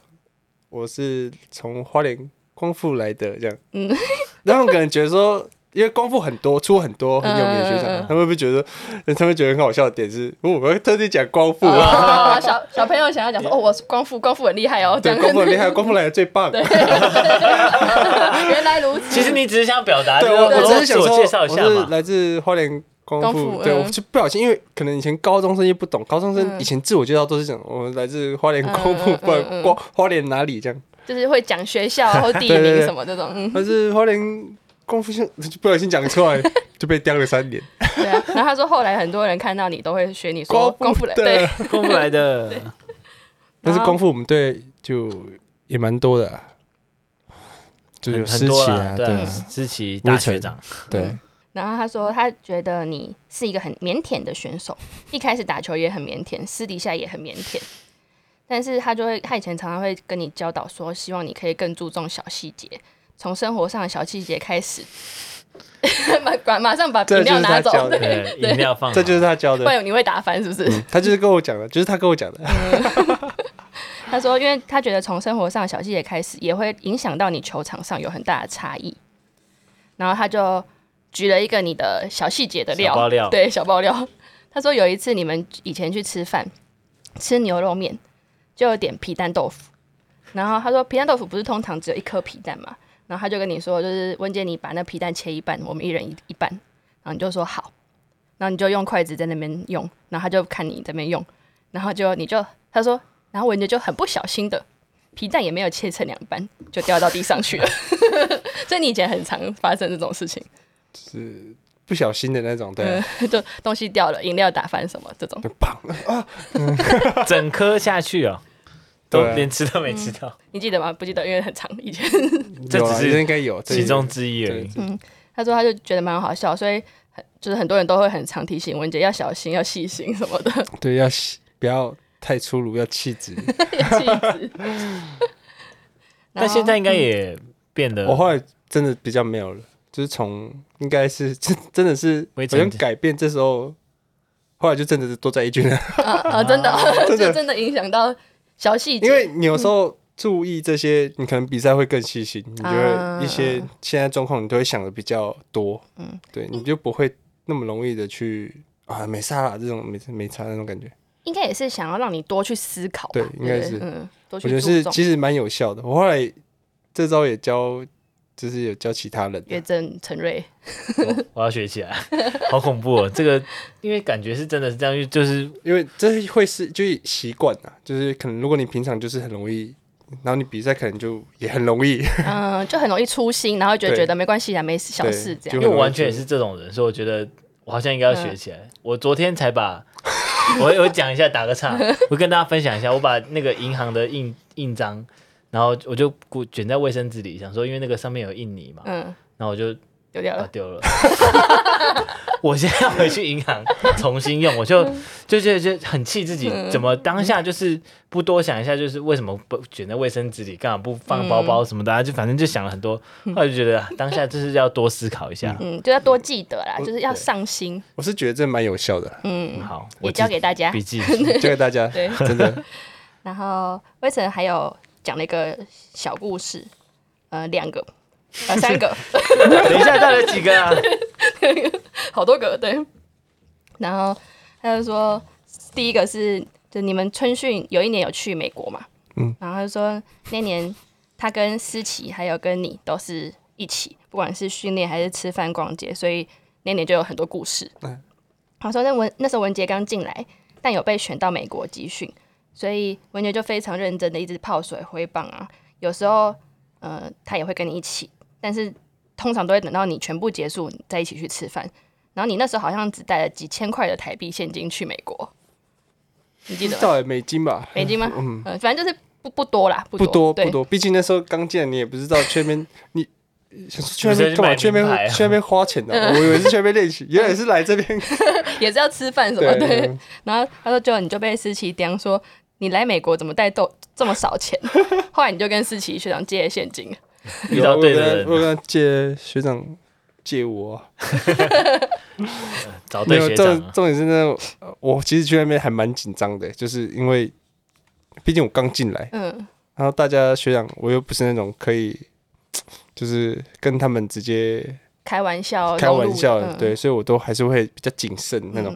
我是从花莲光复来的这样，嗯 然后可能觉得说，因为光复很多出很多很有名的学长，他们会不会觉得，他们觉得很好笑的点是，哦我会特地讲光复，哦，小小朋友想要讲说，哦，我是光复，光复很厉害哦，对，光复很厉害，光复来的最棒。对，原来如此。其实你只是想表达，对，我我只是想说，介绍一下嘛。我是来自花莲光光复，复嗯对我就不小心，因为可能以前高中生又不懂，高中生嗯。以前自我介绍都是讲我们来自花莲光复，嗯嗯不然嗯。嗯花莲哪里这样，就是会讲学校 或地对对对。名什么这种，嗯，但是花莲光复现就不小心讲出来就被刁了三年，对啊。然后他说，后来很多人看到你都会学你说功夫来，的对，功夫来的，但是功夫我们队就也蛮多的啊，就是很思琪啊，对思琪大学长，对，然后他说他觉得你是一个很腼腆的选手，一开始打球也很腼腆，私底下也很腼腆。但是他就会，他以前常常会跟你教导说，希望你可以更注重小细节，从生活上的小细节开始。马马上把饮料拿走，对，饮料放，这就是他教的。不然你会打翻是不是？嗯、他就是跟我讲的，就是他跟我讲的。嗯、他说，因为他觉得从生活上的小细节开始，也会影响到你球场上有很大的差异。然后他就举了一个你的小细节的料，小爆料，对，小爆料。他说有一次你们以前去吃饭，吃牛肉面，就有点皮蛋豆腐。然后他说皮蛋豆腐不是通常只有一颗皮蛋嘛？然后他就跟你说，就是温姐，你把那皮蛋切一半，我们一人一一半。然后你就说好，然后你就用筷子在那边用，然后他就看你在那边用，然后就你就他说，然后文杰就很不小心的皮蛋也没有切成两半，就掉到地上去了。所以你以前很常发生这种事情，是不小心的那种，对、啊嗯，就东西掉了，饮料打翻什么这种，砰啊，整颗下去 啊。都连吃都没吃到，嗯，你记得吗？不记得，因为很长以前。这只是应该有其中之一而已。嗯，他说他就觉得蛮好笑，所以就是很多人都会很常提醒文杰要小心，要细心什么的。对，要不要太粗鲁，要气质。气质。但现在应该也变得，我后来真的比较没有了，就是从应该是真真的是好像改变，这时候后来就真的是多在一军了。啊啊，真的，真的真的影响到。小细节，因为你有时候注意这些，嗯、你可能比赛会更细心，你就会一些现在状况，你都会想的比较多。嗯，对，你就不会那么容易的去啊，没差啦，这种没没差那种感觉。应该也是想要让你多去思考。对，应该是，嗯，我觉得是其实蛮有效的。我后来这招也教。就是有教其他人，岳正陈瑞，我要学起来，好恐怖哦！这个因为感觉是真的是这样，就是因为这会是就是习惯啊，就是可能如果你平常就是很容易，然后你比赛可能就也很容易，嗯，就很容易粗心，然后觉得觉得没关系啊，没小事这样。因为我完全也是这种人，所以我觉得我好像应该要学起来。嗯、我昨天才把，我我讲一下，打个岔，我跟大家分享一下，我把那个银行的印印章。然后我就卷在卫生纸里，想说，因为那个上面有印泥嘛，嗯，然后我就丢掉了，丢了。我现在要回去银行重新用，我就就就就很气自己，怎么当下就是不多想一下，就是为什么不卷在卫生纸里，干嘛不放包包什么的，啊，就反正就想了很多，后来就觉得当下就是要多思考一下，嗯，就要多记得啦，就是要上心。我是觉得这蛮有效的，嗯，好，也教给大家笔记，教给大家，对，真的。然后威晨还有。讲了一个小故事，呃，两个，呃，三个，等一下带了几个啊？好多个，对。然后他就说，第一个是，就你们春训有一年有去美国嘛？嗯。然后他就说，那年他跟思琪还有跟你都是一起，不管是训练还是吃饭逛街，所以那年就有很多故事。嗯。他说那文那时候文杰刚进来，但有被选到美国集训。所以文杰就非常认真的一直泡水挥棒啊，有时候呃他也会跟你一起，但是通常都会等到你全部结束再一起去吃饭。然后你那时候好像只带了几千块的台币现金去美国，你记得吗？到美金吧？美金吗？嗯，反正就是不不多啦，不多不多，毕竟那时候刚见，你也不知道去那边 你去那边干嘛？去那边去那边花钱的，我以为是去那边练习，原来是来这边 也是要吃饭什么的。对。然后他说：“就你就被思琪刁说。”你来美国怎么带豆这么少钱？后来你就跟思琪学长借现金，遇到对的人，我跟他借学长借我，找对学长。重重点是那我其实去那边还蛮紧张的，就是因为毕竟我刚进来，嗯，然后大家学长我又不是那种可以就是跟他们直接开玩笑、开玩笑，对，所以我都还是会比较谨慎那种。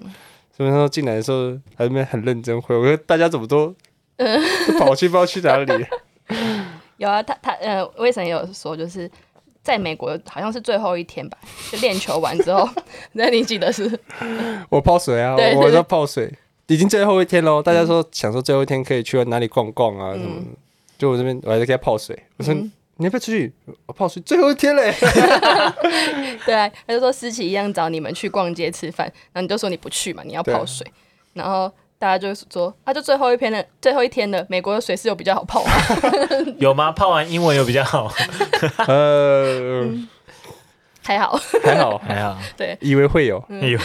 所以说进来的时候，还在那边很认真回。我说大家怎么都，都跑去不知道去哪里。有啊，他他呃，魏晨也有说，就是在美国好像是最后一天吧，就练球完之后，那你记得是？我泡水啊，我在泡水，已经最后一天喽。大家说想说最后一天可以去哪里逛逛啊什么？嗯、就我这边我还在给他泡水，我说。嗯你要不要出去？我泡水最后一天嘞。对啊，他就说思琪一样找你们去逛街吃饭，然后你就说你不去嘛，你要泡水。然后大家就说，他就最后一篇的最后一天的美国的水是有比较好泡吗？有吗？泡完英文有比较好？呃，还好，还好，还好，对，以为会有，以为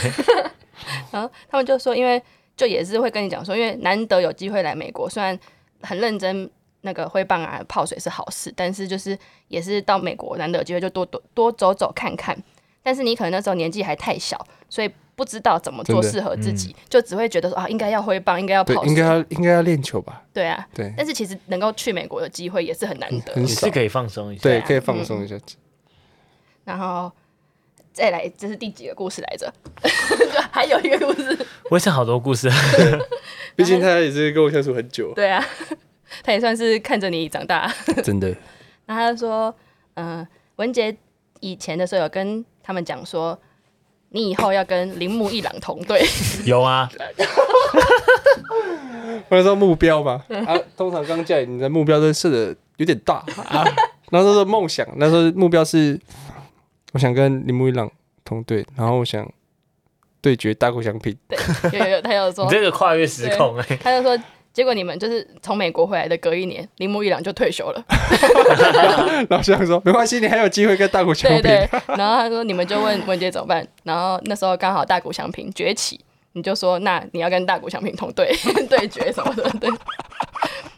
然后他们就说，因为就也是会跟你讲说，因为难得有机会来美国，虽然很认真那个灰棒啊泡水是好事，但是就是也是到美国难得有机会就多多多走走看看。但是你可能那时候年纪还太小，所以不知道怎么做适合自己，就只会觉得说啊，应该要挥棒，应该要泡水，应该要应该要练球吧？对啊，对。但是其实能够去美国的机会也是很难得，很少，是可以放松一下，对，可以放松一下。然后再来，这是第几个故事来着？还有一个故事，我也是好多故事，毕竟他也是跟我相处很久。对啊，他也算是看着你长大，真的。然后他就说，嗯、呃，文杰以前的时候有跟他们讲说，你以后要跟铃木一朗同队。有啊，我说目标嘛，啊，通常刚进来，你的目标都设的有点大啊。然后他说梦想，那时候目标是，我想跟铃木一朗同队，然后我想对决大谷翔平。对，有有有，他有说你这个跨越时空哎、欸，他就说。结果你们就是从美国回来的，隔一年，铃木一朗就退休了。老乡说：“没关系，你还有机会跟大谷相平。”对对。然后他说：“你们就问文杰怎么办？”然后那时候刚好大谷翔平崛起，你就说：“那你要跟大谷翔平同队 对决什么的。”对。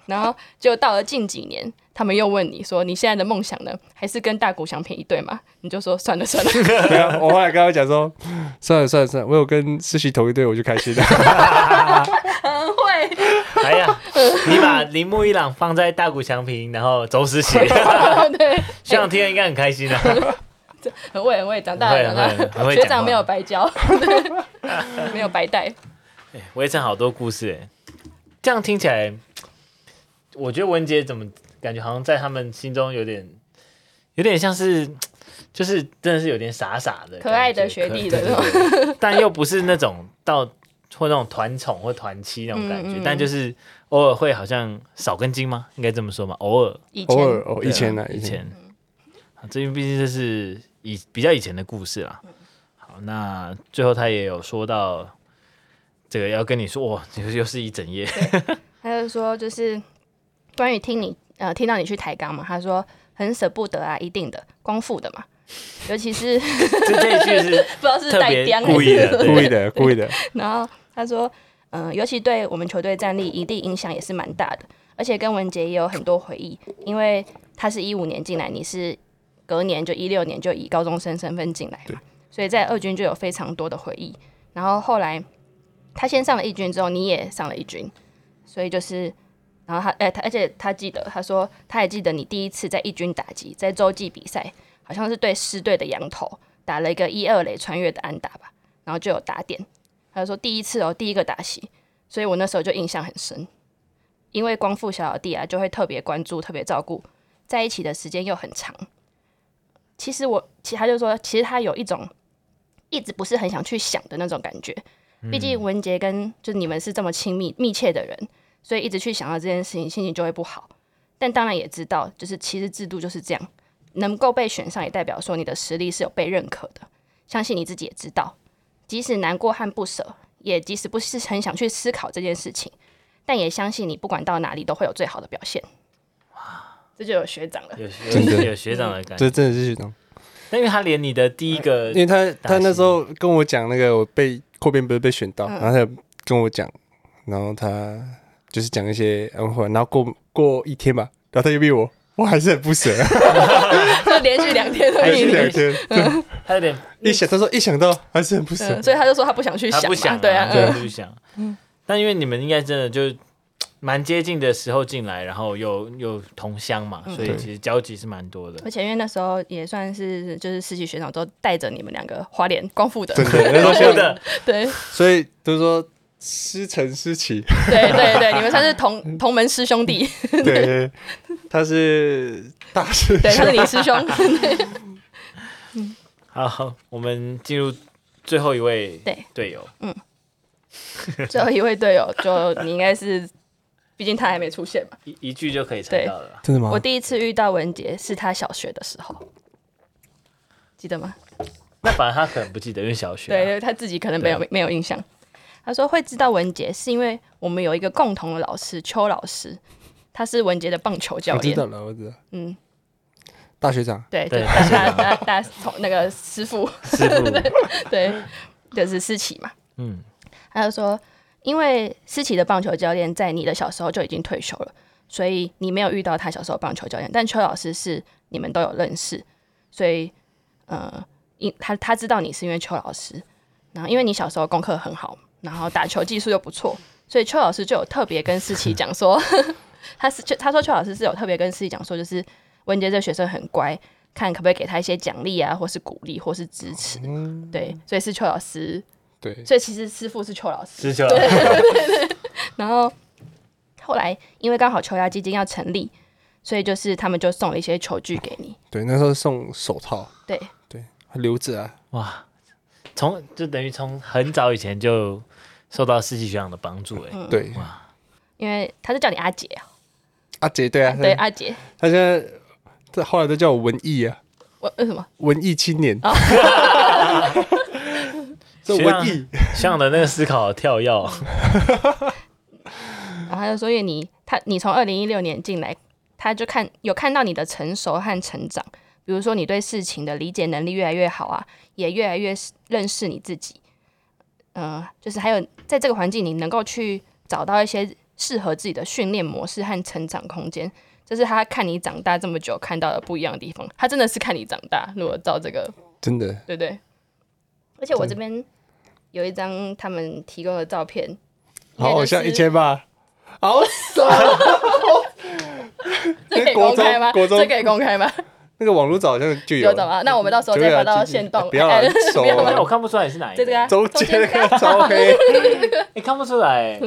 然后就到了近几年，他们又问你说：“你现在的梦想呢？还是跟大谷翔平一队吗？”你就说：“算了算了。”没有，我后来跟他讲说：“算了算了算了，我有跟世勋同一队，我就开心了。”哎呀，你把铃木一朗放在大谷翔平，然后周思齐，对，学长听了应该很开心啊。很会很会，长大了，长大学长没有白教，没有白带。我也讲好多故事哎，这样听起来，我觉得文杰怎么感觉好像在他们心中有点，有点像是，就是真的是有点傻傻的可爱的学弟的那种，但又不是那种到。或那种团宠或团妻那种感觉，嗯嗯、但就是偶尔会好像少根筋吗？应该这么说吗？偶尔，偶尔哦，以前呢，以前，啊，这因为毕竟这是以比较以前的故事啦。好，那最后他也有说到，这个要跟你说，哇，又又是一整夜。他就说，就是关于听你呃听到你去抬杠嘛，他说很舍不得啊，一定的，光复的嘛。尤其是 这这一句是不知道是带颠故意的，故意的，故意的。然后他说，嗯、呃，尤其对我们球队战力一定影响也是蛮大的，而且跟文杰也有很多回忆，因为他是一五年进来，你是隔年就一六年就以高中生身份进来嘛，所以在二军就有非常多的回忆。然后后来他先上了一军之后，你也上了一军，所以就是，然后他哎，他而且他记得，他说他还记得你第一次在一军打击，在洲际比赛。好像是对狮队的羊头打了一个一二垒穿越的安打吧，然后就有打点。他就说第一次哦，第一个打席，所以我那时候就印象很深。因为光复小老弟啊，就会特别关注、特别照顾，在一起的时间又很长。其实我，其实他就说，其实他有一种一直不是很想去想的那种感觉。毕竟文杰跟就是你们是这么亲密、密切的人，所以一直去想到这件事情，心情就会不好。但当然也知道，就是其实制度就是这样。能够被选上，也代表说你的实力是有被认可的。相信你自己也知道，即使难过和不舍，也即使不是很想去思考这件事情，但也相信你不管到哪里都会有最好的表现。哇，这就有学长了，有学长有学长的感觉，这真的是学长。因为他连你的第一个，因为他他那时候跟我讲那个我被扩编不是被选到，然后他跟我讲，然后他就是讲一些然后过过一天吧，然后他又逼我。我还是很不舍，就连续两天都连续两天，他有点一想，他说一想到还是很不舍，所以他就说他不想去想，不想，对啊，对，不想。但因为你们应该真的就蛮接近的时候进来，然后又又同乡嘛，所以其实交集是蛮多的。而且因为那时候也算是就是实习学长都带着你们两个花莲光复的，对对，光复的，对，所以就是说。师承师启，对对对，你们算是同同门师兄弟。对，他是大师，对，他是你师兄。好，好，我们进入最后一位对队友。嗯，最后一位队友，就你应该是，毕竟他还没出现嘛，一一句就可以猜到了。真的吗？我第一次遇到文杰是他小学的时候，记得吗？那反正他可能不记得，因为小学，对对，他自己可能没有没有印象。他说会知道文杰，是因为我们有一个共同的老师邱老师，他是文杰的棒球教练。我知道了，我知道。嗯，大学长，对，对就大大大大同那个师傅，师傅，对，就是思琪嘛。嗯，他就说，因为思琪的棒球教练在你的小时候就已经退休了，所以你没有遇到他小时候棒球教练，但邱老师是你们都有认识，所以呃，因他他知道你是因为邱老师，然后因为你小时候功课很好，然后打球技术又不错，所以邱老师就有特别跟思琪 讲说，他是他说邱老师是有特别跟思琪讲说，就是。文杰这学生很乖，看可不可以给他一些奖励啊，或是鼓励，或是支持。嗯、对，所以是邱老师。对，所以其实师傅是邱老师。是邱老师。对 对对。然后后来因为刚好球牙基金要成立，所以就是他们就送了一些球具给你。对，那时候送手套。对对，留着啊。哇，从就等于从很早以前就受到四季学长的帮助哎、对。哇，因为他是叫你阿杰啊。阿杰，对啊。对阿杰。他现在。这后来都叫我文艺啊，为为什么？文艺青年。这文艺，像的那个思考跳跃。然后他就说：“因为你他你从二零一六年进来，他就看有看到你的成熟和成长，比如说你对事情的理解能力越来越好啊，也越来越认识你自己。嗯、呃，就是还有在这个环境，你能够去找到一些适合自己的训练模式和成长空间。”这是他看你长大这么久看到的不一样的地方，他真的是看你长大。如果照这个，真的，对不对？而且我这边有一张他们提供的照片，好像一千八，好爽！这可以公开吗？这可以公开吗？那个网络早好像就有，有的吗？那我们到时候再发到线动。不要了，不要，我看不出来是哪一个。这个中间那个超黑，你 看不出来，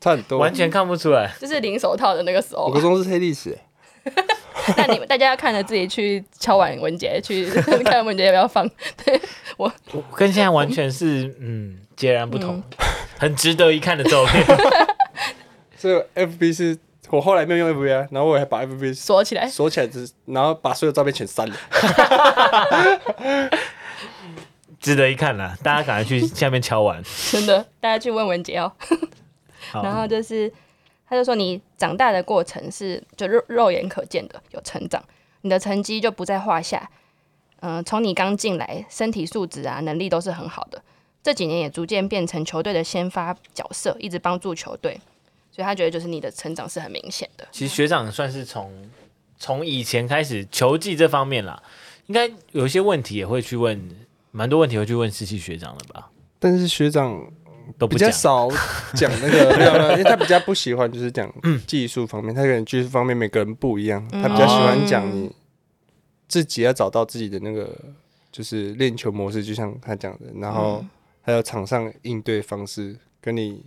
差很多，完全看不出来。就是零手套的那个时候。我高中是黑历史。那你们大家要看着自己去敲完文杰，去 看文杰要不要放。对我，我跟现在完全是嗯截然不同，嗯、很值得一看的照片。所以 FB 是我后来没有用 FB 啊，然后我还把 FB 锁起来，锁起来，然后把所有照片全删了。值得一看啦，大家赶快去下面敲完。真的，大家去问文杰哦。然后就是。他就说：“你长大的过程是就肉肉眼可见的，有成长，你的成绩就不在话下。嗯、呃，从你刚进来，身体素质啊，能力都是很好的。这几年也逐渐变成球队的先发角色，一直帮助球队。所以他觉得就是你的成长是很明显的。其实学长算是从从以前开始球技这方面啦，应该有一些问题也会去问，蛮多问题会去问实习学长的吧？但是学长。”都不比较少讲那个，没有没有，因为他比较不喜欢就是讲技术方面，他可能技术方面每个人不一样，他比较喜欢讲你自己要找到自己的那个就是练球模式，就像他讲的，然后还有场上应对方式，跟你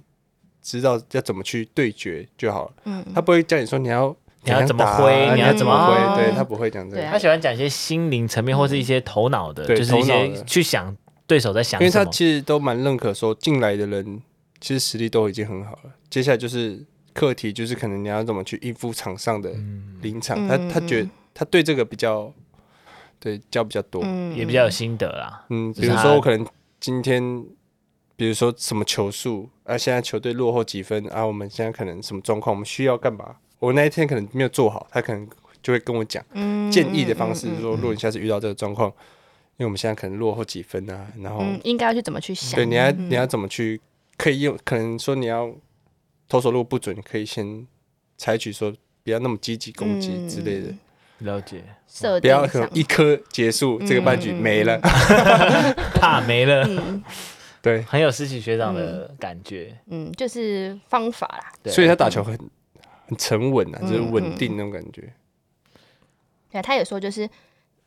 知道要怎么去对决就好了。嗯，他不会叫你说你要你要怎么挥，你要怎么挥，对他不会讲这个，他喜欢讲一些心灵层面或是一些头脑的，就是一些去想。对手在想，因为他其实都蛮认可说进来的人其实实力都已经很好了。接下来就是课题，就是可能你要怎么去应付场上的临场。他他觉得他对这个比较对教比较多，也比较有心得啦。嗯，比如说我可能今天，比如说什么球数啊，现在球队落后几分啊，我们现在可能什么状况，我们需要干嘛？我那一天可能没有做好，他可能就会跟我讲建议的方式，说如果你下次遇到这个状况。因为我们现在可能落后几分啊，然后、嗯、应该要去怎么去想？对，你要你要怎么去可以用？可能说你要投手如果不准，你可以先采取说不要那么积极攻击之类的。嗯、了解，不要可能一颗结束、嗯、这个半局没了，怕没了。嗯、对，很有实习学长的感觉。嗯，就是方法啦。对，所以他打球很很沉稳啊，就是稳定那种感觉。对，他也说就是。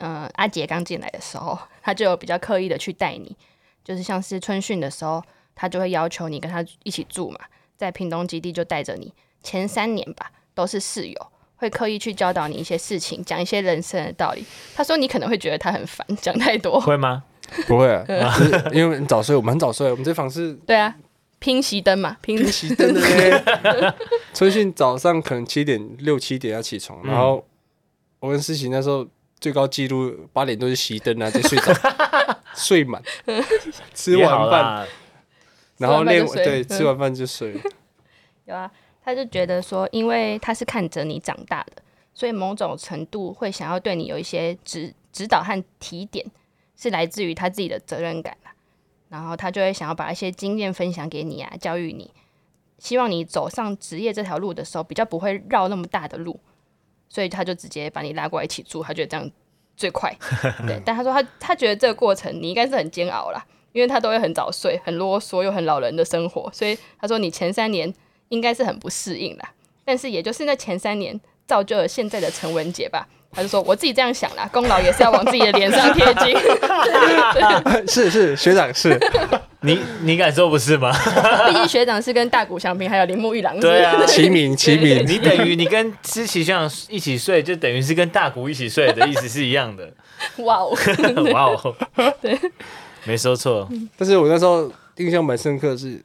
嗯，阿杰刚进来的时候，他就有比较刻意的去带你，就是像是春训的时候，他就会要求你跟他一起住嘛，在屏东基地就带着你，前三年吧都是室友，会刻意去教导你一些事情，讲一些人生的道理。他说你可能会觉得他很烦，讲太多，会吗？不会啊，因为很早睡，我们很早睡，我们这房是，对啊，拼熄灯嘛，拼熄灯的。春训早上可能七点六七点要起床，然后我跟思琪那时候。最高纪录八点多就熄灯啊，就睡着，睡满，吃完饭，然后练对，吃完饭就睡。有啊，他就觉得说，因为他是看着你长大的，所以某种程度会想要对你有一些指指导和提点，是来自于他自己的责任感。然后他就会想要把一些经验分享给你啊，教育你，希望你走上职业这条路的时候比较不会绕那么大的路，所以他就直接把你拉过来一起住，他觉得这样最快。对，但他说他他觉得这个过程你应该是很煎熬啦，因为他都会很早睡，很啰嗦又很老人的生活，所以他说你前三年应该是很不适应啦，但是也就是那前三年造就了现在的陈文杰吧。他就说：“我自己这样想啦，功劳也是要往自己的脸上贴金。是是，学长是，你你敢说不是吗？毕竟学长是跟大谷翔平还有铃木一郎对啊齐名齐名。你等于你跟思琪学长一起睡，就等于是跟大谷一起睡的意思是一样的。哇哦，哇哦，对，没说错。但是我那时候印象蛮深刻的是，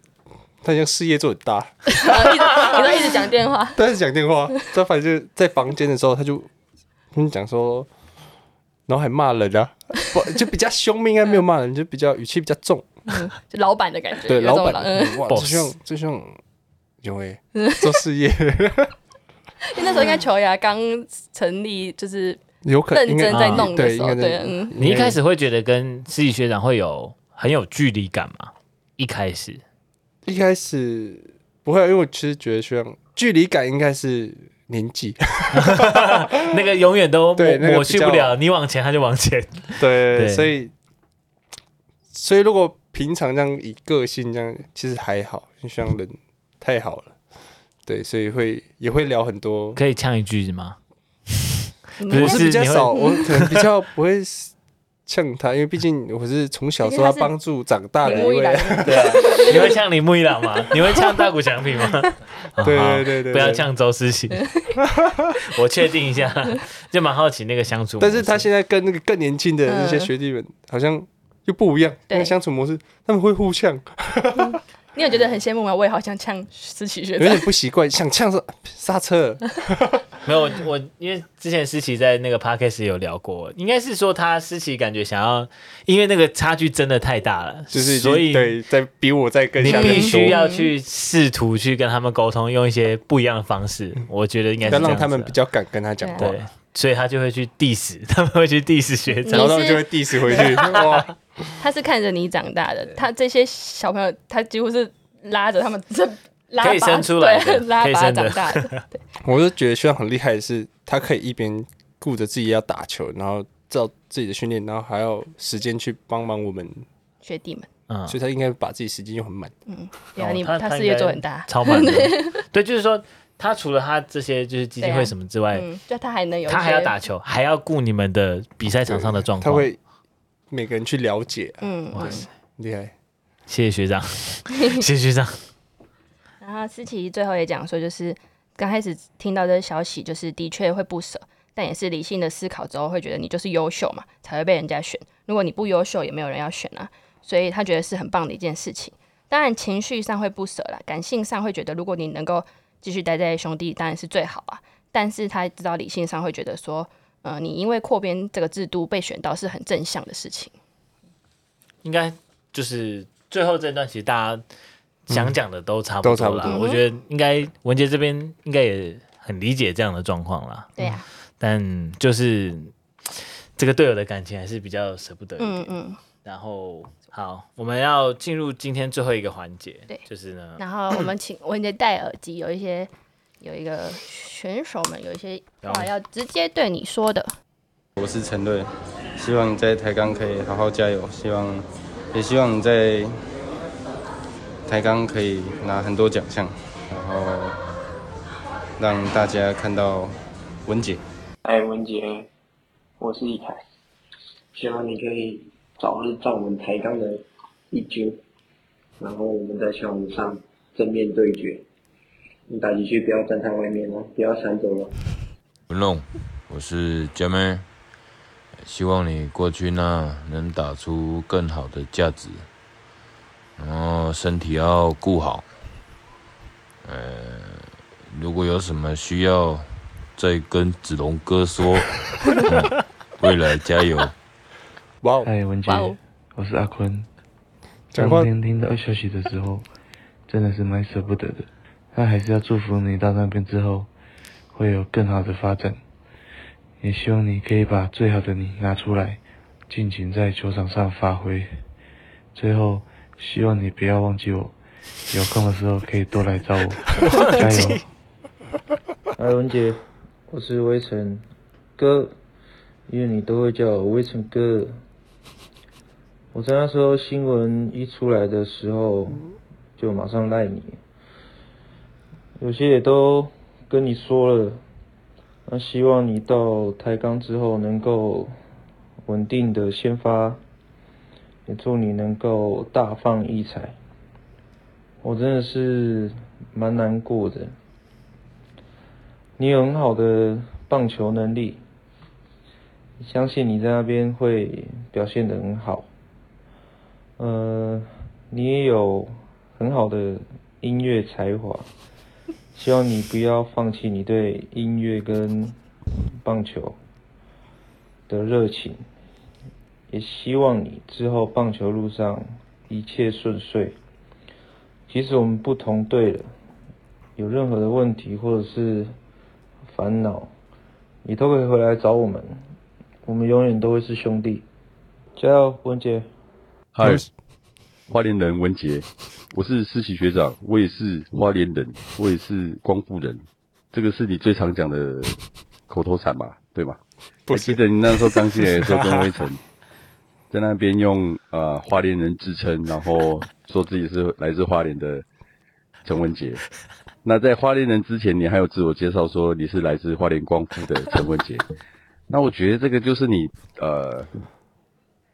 他像事业做很大，你都一直讲电话，都一直讲电话。他反正在房间的时候，他就。”跟你讲说，然后还骂人啊，不就比较凶，应该没有骂人，就比较语气比较重，嗯、就老板的感觉。对，老板，嗯、哇，就像就像有诶，做事业。因为那时候应该球牙刚成立，就是有可能认真在弄的时候，对，对，嗯。你一开始会觉得跟思琪学长会有很有距离感吗？一开始，一开始不会，因为我其实觉得学长距离感应该是。年纪，那个永远都 抹、那个、去不了。你往前，他就往前。对，对所以，所以如果平常这样以个性这样，其实还好。就像人太好了，对，所以会也会聊很多。可以呛一句吗？不是比较少，我可能比较不会。呛他，因为毕竟我是从小受他帮助长大的一位，对啊。你会呛铃木一朗吗？你会呛大谷翔平吗？对对对对，不要呛周思齐。我确定一下，就蛮好奇那个相处。但是他现在跟那个更年轻的那些学弟们好像又不一样，那个相处模式他们会互呛。你有觉得很羡慕吗？我也好想呛思齐学长，有点不习惯，想呛是刹车。没有我，因为之前思琪在那个 podcast 有聊过，应该是说他思琪感觉想要，因为那个差距真的太大了，就是所以对在比我在更，你必须要去试图去跟他们沟通，用一些不一样的方式。我觉得应该是让他们比较敢跟他讲话，对，所以他就会去 diss，他们会去 diss 学长，然后他们就会 diss 回去。哇，他是看着你长大的，他这些小朋友，他几乎是。拉着他们这拉可以生出来对，拉拔长大的。对，我就觉得学长很厉害的是，他可以一边顾着自己要打球，然后照自己的训练，然后还要时间去帮忙我们学弟们。嗯，所以他应该把自己时间用很满。嗯，对啊，你他事业做很大，超满的。对，就是说他除了他这些就是基金会什么之外，就他还能有，他还要打球，还要顾你们的比赛场上的状况，他会每个人去了解。嗯，哇塞，厉害！谢谢学长，谢谢学长。然后思琪最后也讲说，就是刚开始听到这个消息，就是的确会不舍，但也是理性的思考之后会觉得你就是优秀嘛，才会被人家选。如果你不优秀，也没有人要选啊。所以他觉得是很棒的一件事情。当然情绪上会不舍啦，感性上会觉得如果你能够继续待在兄弟，当然是最好啊。但是他知道理性上会觉得说，呃，你因为扩编这个制度被选到是很正向的事情。应该就是最后这段，其实大家。想讲的都差不多了，我觉得应该文杰这边应该也很理解这样的状况啦。对呀，但就是这个队友的感情还是比较舍不得。嗯嗯。然后好，我们要进入今天最后一个环节，对，就是呢。然后我们请文杰戴耳机，有一些有一个选手们有一些话要直接对你说的。我是陈瑞，希望你在台钢可以好好加油，希望也希望你在。台钢可以拿很多奖项，然后让大家看到文杰。哎，文杰，我是一凯，希望你可以早日站稳台钢的一军，然后我们在项目上正面对决。你打进去不要站在外面哦，不要闪走了。文龙，我是杰妹，希望你过去那能打出更好的价值。然后身体要顾好，呃，如果有什么需要，再跟子龙哥说。嗯、未来加油！哇，嗨，文杰，我是阿坤。当天听到消息的时候，真的是蛮舍不得的。但还是要祝福你到那边之后，会有更好的发展。也希望你可以把最好的你拿出来，尽情在球场上发挥。最后，希望你不要忘记我，有空的时候可以多来找我，加油！哎，文杰，我是威成哥，因为你都会叫我威成哥。我在那时候新闻一出来的时候，就马上赖你，有些也都跟你说了。那希望你到台钢之后能够稳定的先发，也祝你能够大放异彩。我真的是蛮难过的。你有很好的棒球能力，相信你在那边会表现的很好。呃，你也有很好的音乐才华。希望你不要放弃你对音乐跟棒球的热情，也希望你之后棒球路上一切顺遂。即使我们不同队了，有任何的问题或者是烦恼，你都可以回来找我们，我们永远都会是兄弟。加油，文杰！嗨，花莲人文杰。我是思齐学长，我也是花莲人，我也是光复人，这个是你最常讲的口头禅吧，对吗？我记得你那时候刚进来的时候 跟威成在那边用啊、呃、花莲人自称，然后说自己是来自花莲的陈文杰。那在花莲人之前，你还有自我介绍说你是来自花莲光复的陈文杰。那我觉得这个就是你呃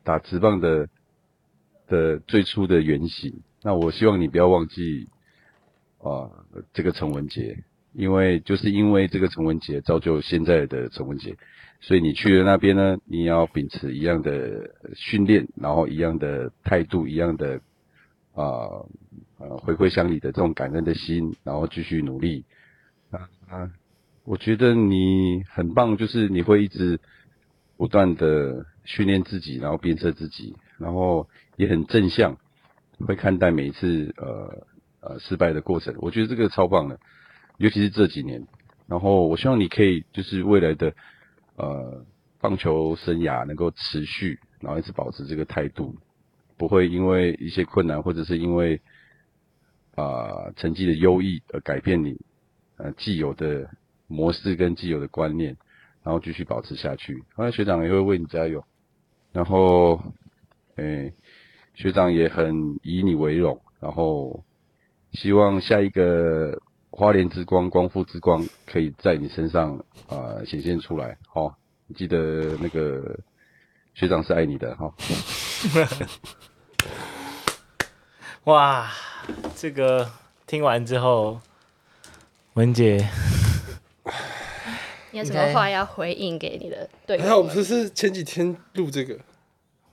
打直棒的的最初的原型。那我希望你不要忘记啊，这个陈文杰，因为就是因为这个陈文杰造就现在的陈文杰，所以你去了那边呢，你要秉持一样的训练，然后一样的态度，一样的啊呃回馈乡里的这种感恩的心，然后继续努力啊啊，我觉得你很棒，就是你会一直不断的训练自己，然后鞭策自己，然后也很正向。会看待每一次呃呃失败的过程，我觉得这个超棒的，尤其是这几年。然后我希望你可以就是未来的呃棒球生涯能够持续，然后一直保持这个态度，不会因为一些困难或者是因为啊、成绩的优异而改变你呃既有的模式跟既有的观念，然后继续保持下去。后来学长也会为你加油，然后诶。学长也很以你为荣，然后希望下一个花莲之光、光复之光可以在你身上啊、呃、显现出来。好、哦，你记得那个学长是爱你的哈。哦、哇，这个听完之后，文杰，你有什么话要回应给你的队友？还好不是前几天录这个，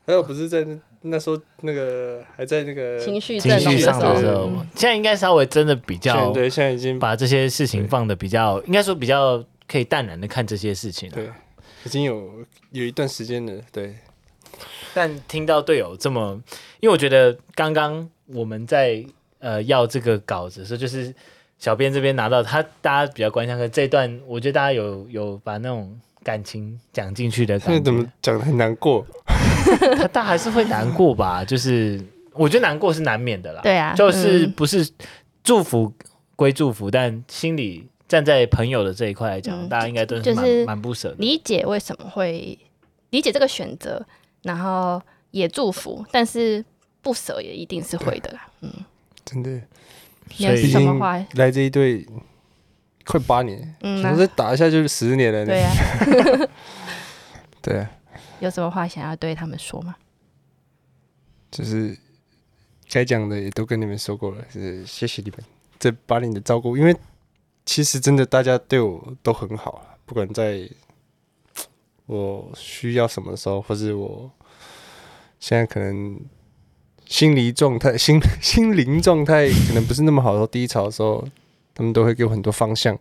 还有不是在那。那时候那个还在那个情绪情绪上的时候，现在应该稍微真的比较对，现在已经把这些事情放的比较，应该说比较可以淡然的看这些事情了。对，已经有有一段时间了。对，但听到队友这么，因为我觉得刚刚我们在呃要这个稿子的时候，就是小编这边拿到他，大家比较关心的这段，我觉得大家有有把那种感情讲进去的感觉，那 怎么讲的很难过？他大还是会难过吧，就是我觉得难过是难免的啦。对啊，就是不是祝福归祝福，但心里站在朋友的这一块来讲，大家应该都是蛮蛮不舍的。理解为什么会理解这个选择，然后也祝福，但是不舍也一定是会的啦。嗯，真的。有什么话？来这一队快八年，嗯，再打一下就是十年了。对啊，对。有什么话想要对他们说吗？就是该讲的也都跟你们说过了，是谢谢你们这八年的照顾。因为其实真的大家对我都很好，不管在我需要什么时候，或是我现在可能心理状态、心心灵状态可能不是那么好的时候，低潮的时候，他们都会给我很多方向，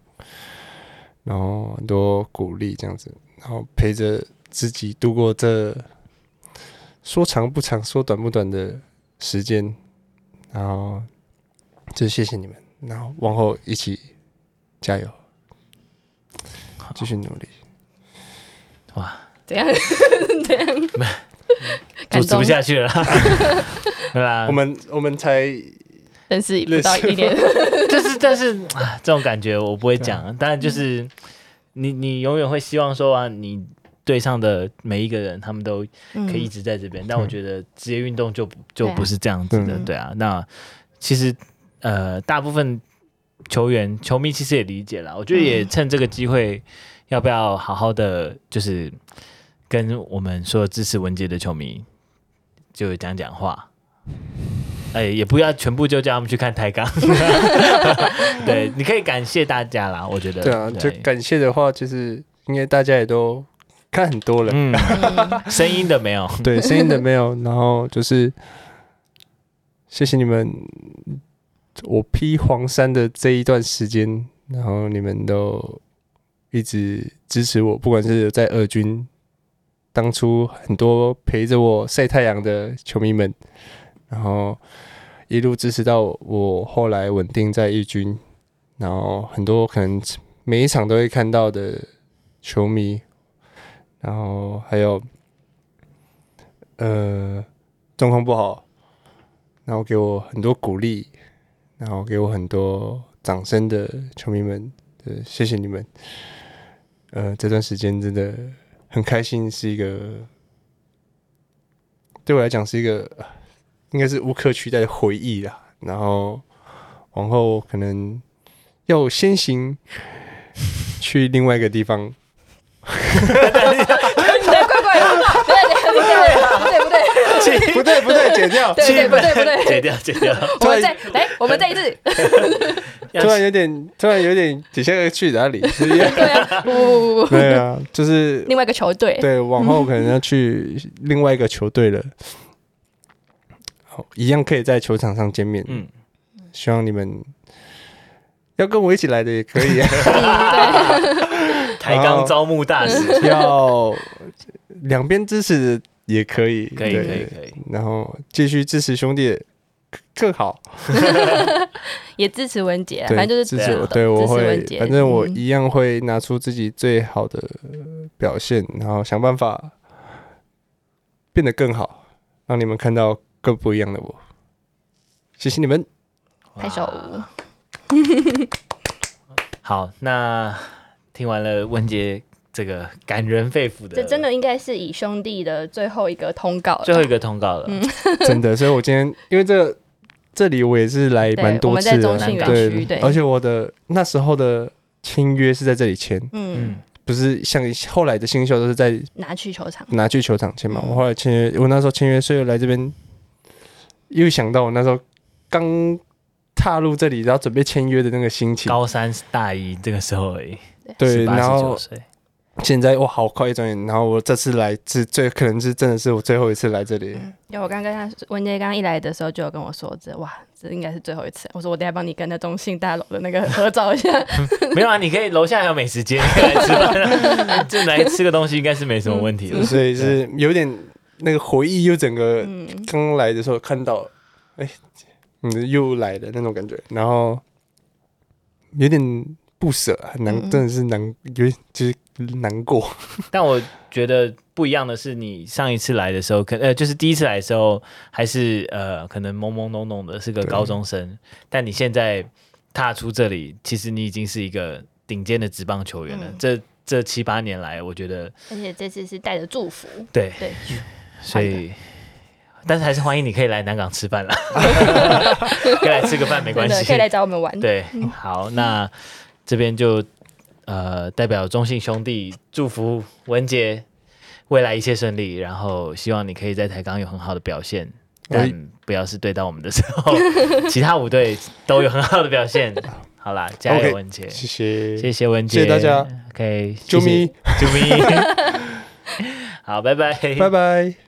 然后很多鼓励，这样子，然后陪着。自己度过这说长不长、说短不短的时间，然后就谢谢你们，然后往后一起加油，继续努力。哇，怎样？怎样？主持不下去了啦，对吧？我们我们才认识不到一年，就是但是啊，这种感觉我不会讲。当然就是你你永远会希望说啊，你队上的每一个人他们都可以一直在这边。但我觉得职业运动就就不是这样子的，对啊。那其实呃，大部分球员球迷其实也理解了，我觉得也趁这个机会，要不要好好的就是跟我们所有支持文杰的球迷。就讲讲话，哎，也不要全部就叫他们去看台钢。对，你可以感谢大家啦，我觉得。对啊，对就感谢的话，就是应该大家也都看很多了。嗯，声音的没有，对，声音的没有。然后就是谢谢你们，我披黄衫的这一段时间，然后你们都一直支持我，不管是在二军。当初很多陪着我晒太阳的球迷们，然后一路支持到我后来稳定在一军，然后很多可能每一场都会看到的球迷，然后还有呃状况不好，然后给我很多鼓励，然后给我很多掌声的球迷们，对，谢谢你们。呃，这段时间真的。很开心，是一个对我来讲是一个应该是无可取代的回忆啦。然后往后可能要先行去另外一个地方。不对不对，剪掉，对对不对不对，剪掉剪掉。我们再来，我们再一次。突然有点，突然有点，底下要去哪里？对啊，不不不，对啊，就是另外一个球队。对，往后可能要去另外一个球队了。好，一样可以在球场上见面。嗯，希望你们要跟我一起来的也可以。台钢招募大使，要两边支持。也可以，可以，可以，可以。然后继续支持兄弟更好，也支持文杰，反正就是支持我。对，我会，反正我一样会拿出自己最好的表现，然后想办法变得更好，让你们看到更不一样的我。谢谢你们，拍手。好，那听完了文杰。这个感人肺腑的，这真的应该是以兄弟的最后一个通告，最后一个通告了，嗯、真的。所以我今天因为这这里我也是来蛮多次的，对，对，而且我的那时候的签约是在这里签，嗯，不是像后来的新秀都是在拿去球场。拿去球场签嘛。我后来签约，我那时候签约，所以来这边又想到我那时候刚踏入这里，然后准备签约的那个心情，高三大一这个时候而已，对，然后。现在哇，好快一转眼，然后我这次来是最可能是真的是我最后一次来这里。因为我刚跟他文杰刚一来的时候就有跟我说，这哇，这应该是最后一次。我说我等下帮你跟那中信大楼的那个合照一下。没有啊，你可以楼下还有美食街，可以来吃饭，就来吃个东西应该是没什么问题的。所以是有点那个回忆，又整个刚来的时候看到，哎、嗯，你又来的那种感觉，然后有点。不舍，很难，真的是难，有点就是难过。但我觉得不一样的是，你上一次来的时候，可呃，就是第一次来的时候，还是呃，可能懵懵懂懂的，是个高中生。但你现在踏出这里，其实你已经是一个顶尖的职棒球员了。嗯、这这七八年来，我觉得，而且这次是带着祝福，对对，所以，但是还是欢迎你可以来南港吃饭啦，可以来吃个饭没关系，可以来找我们玩。对，好，那。这边就呃代表中信兄弟祝福文杰未来一切顺利，然后希望你可以在台钢有很好的表现，但不要是对到我们的时候，其他五队都有很好的表现。好啦，加油文杰，谢谢。谢谢文杰，谢谢大家，OK，啾咪。啾咪，好，拜拜，拜拜。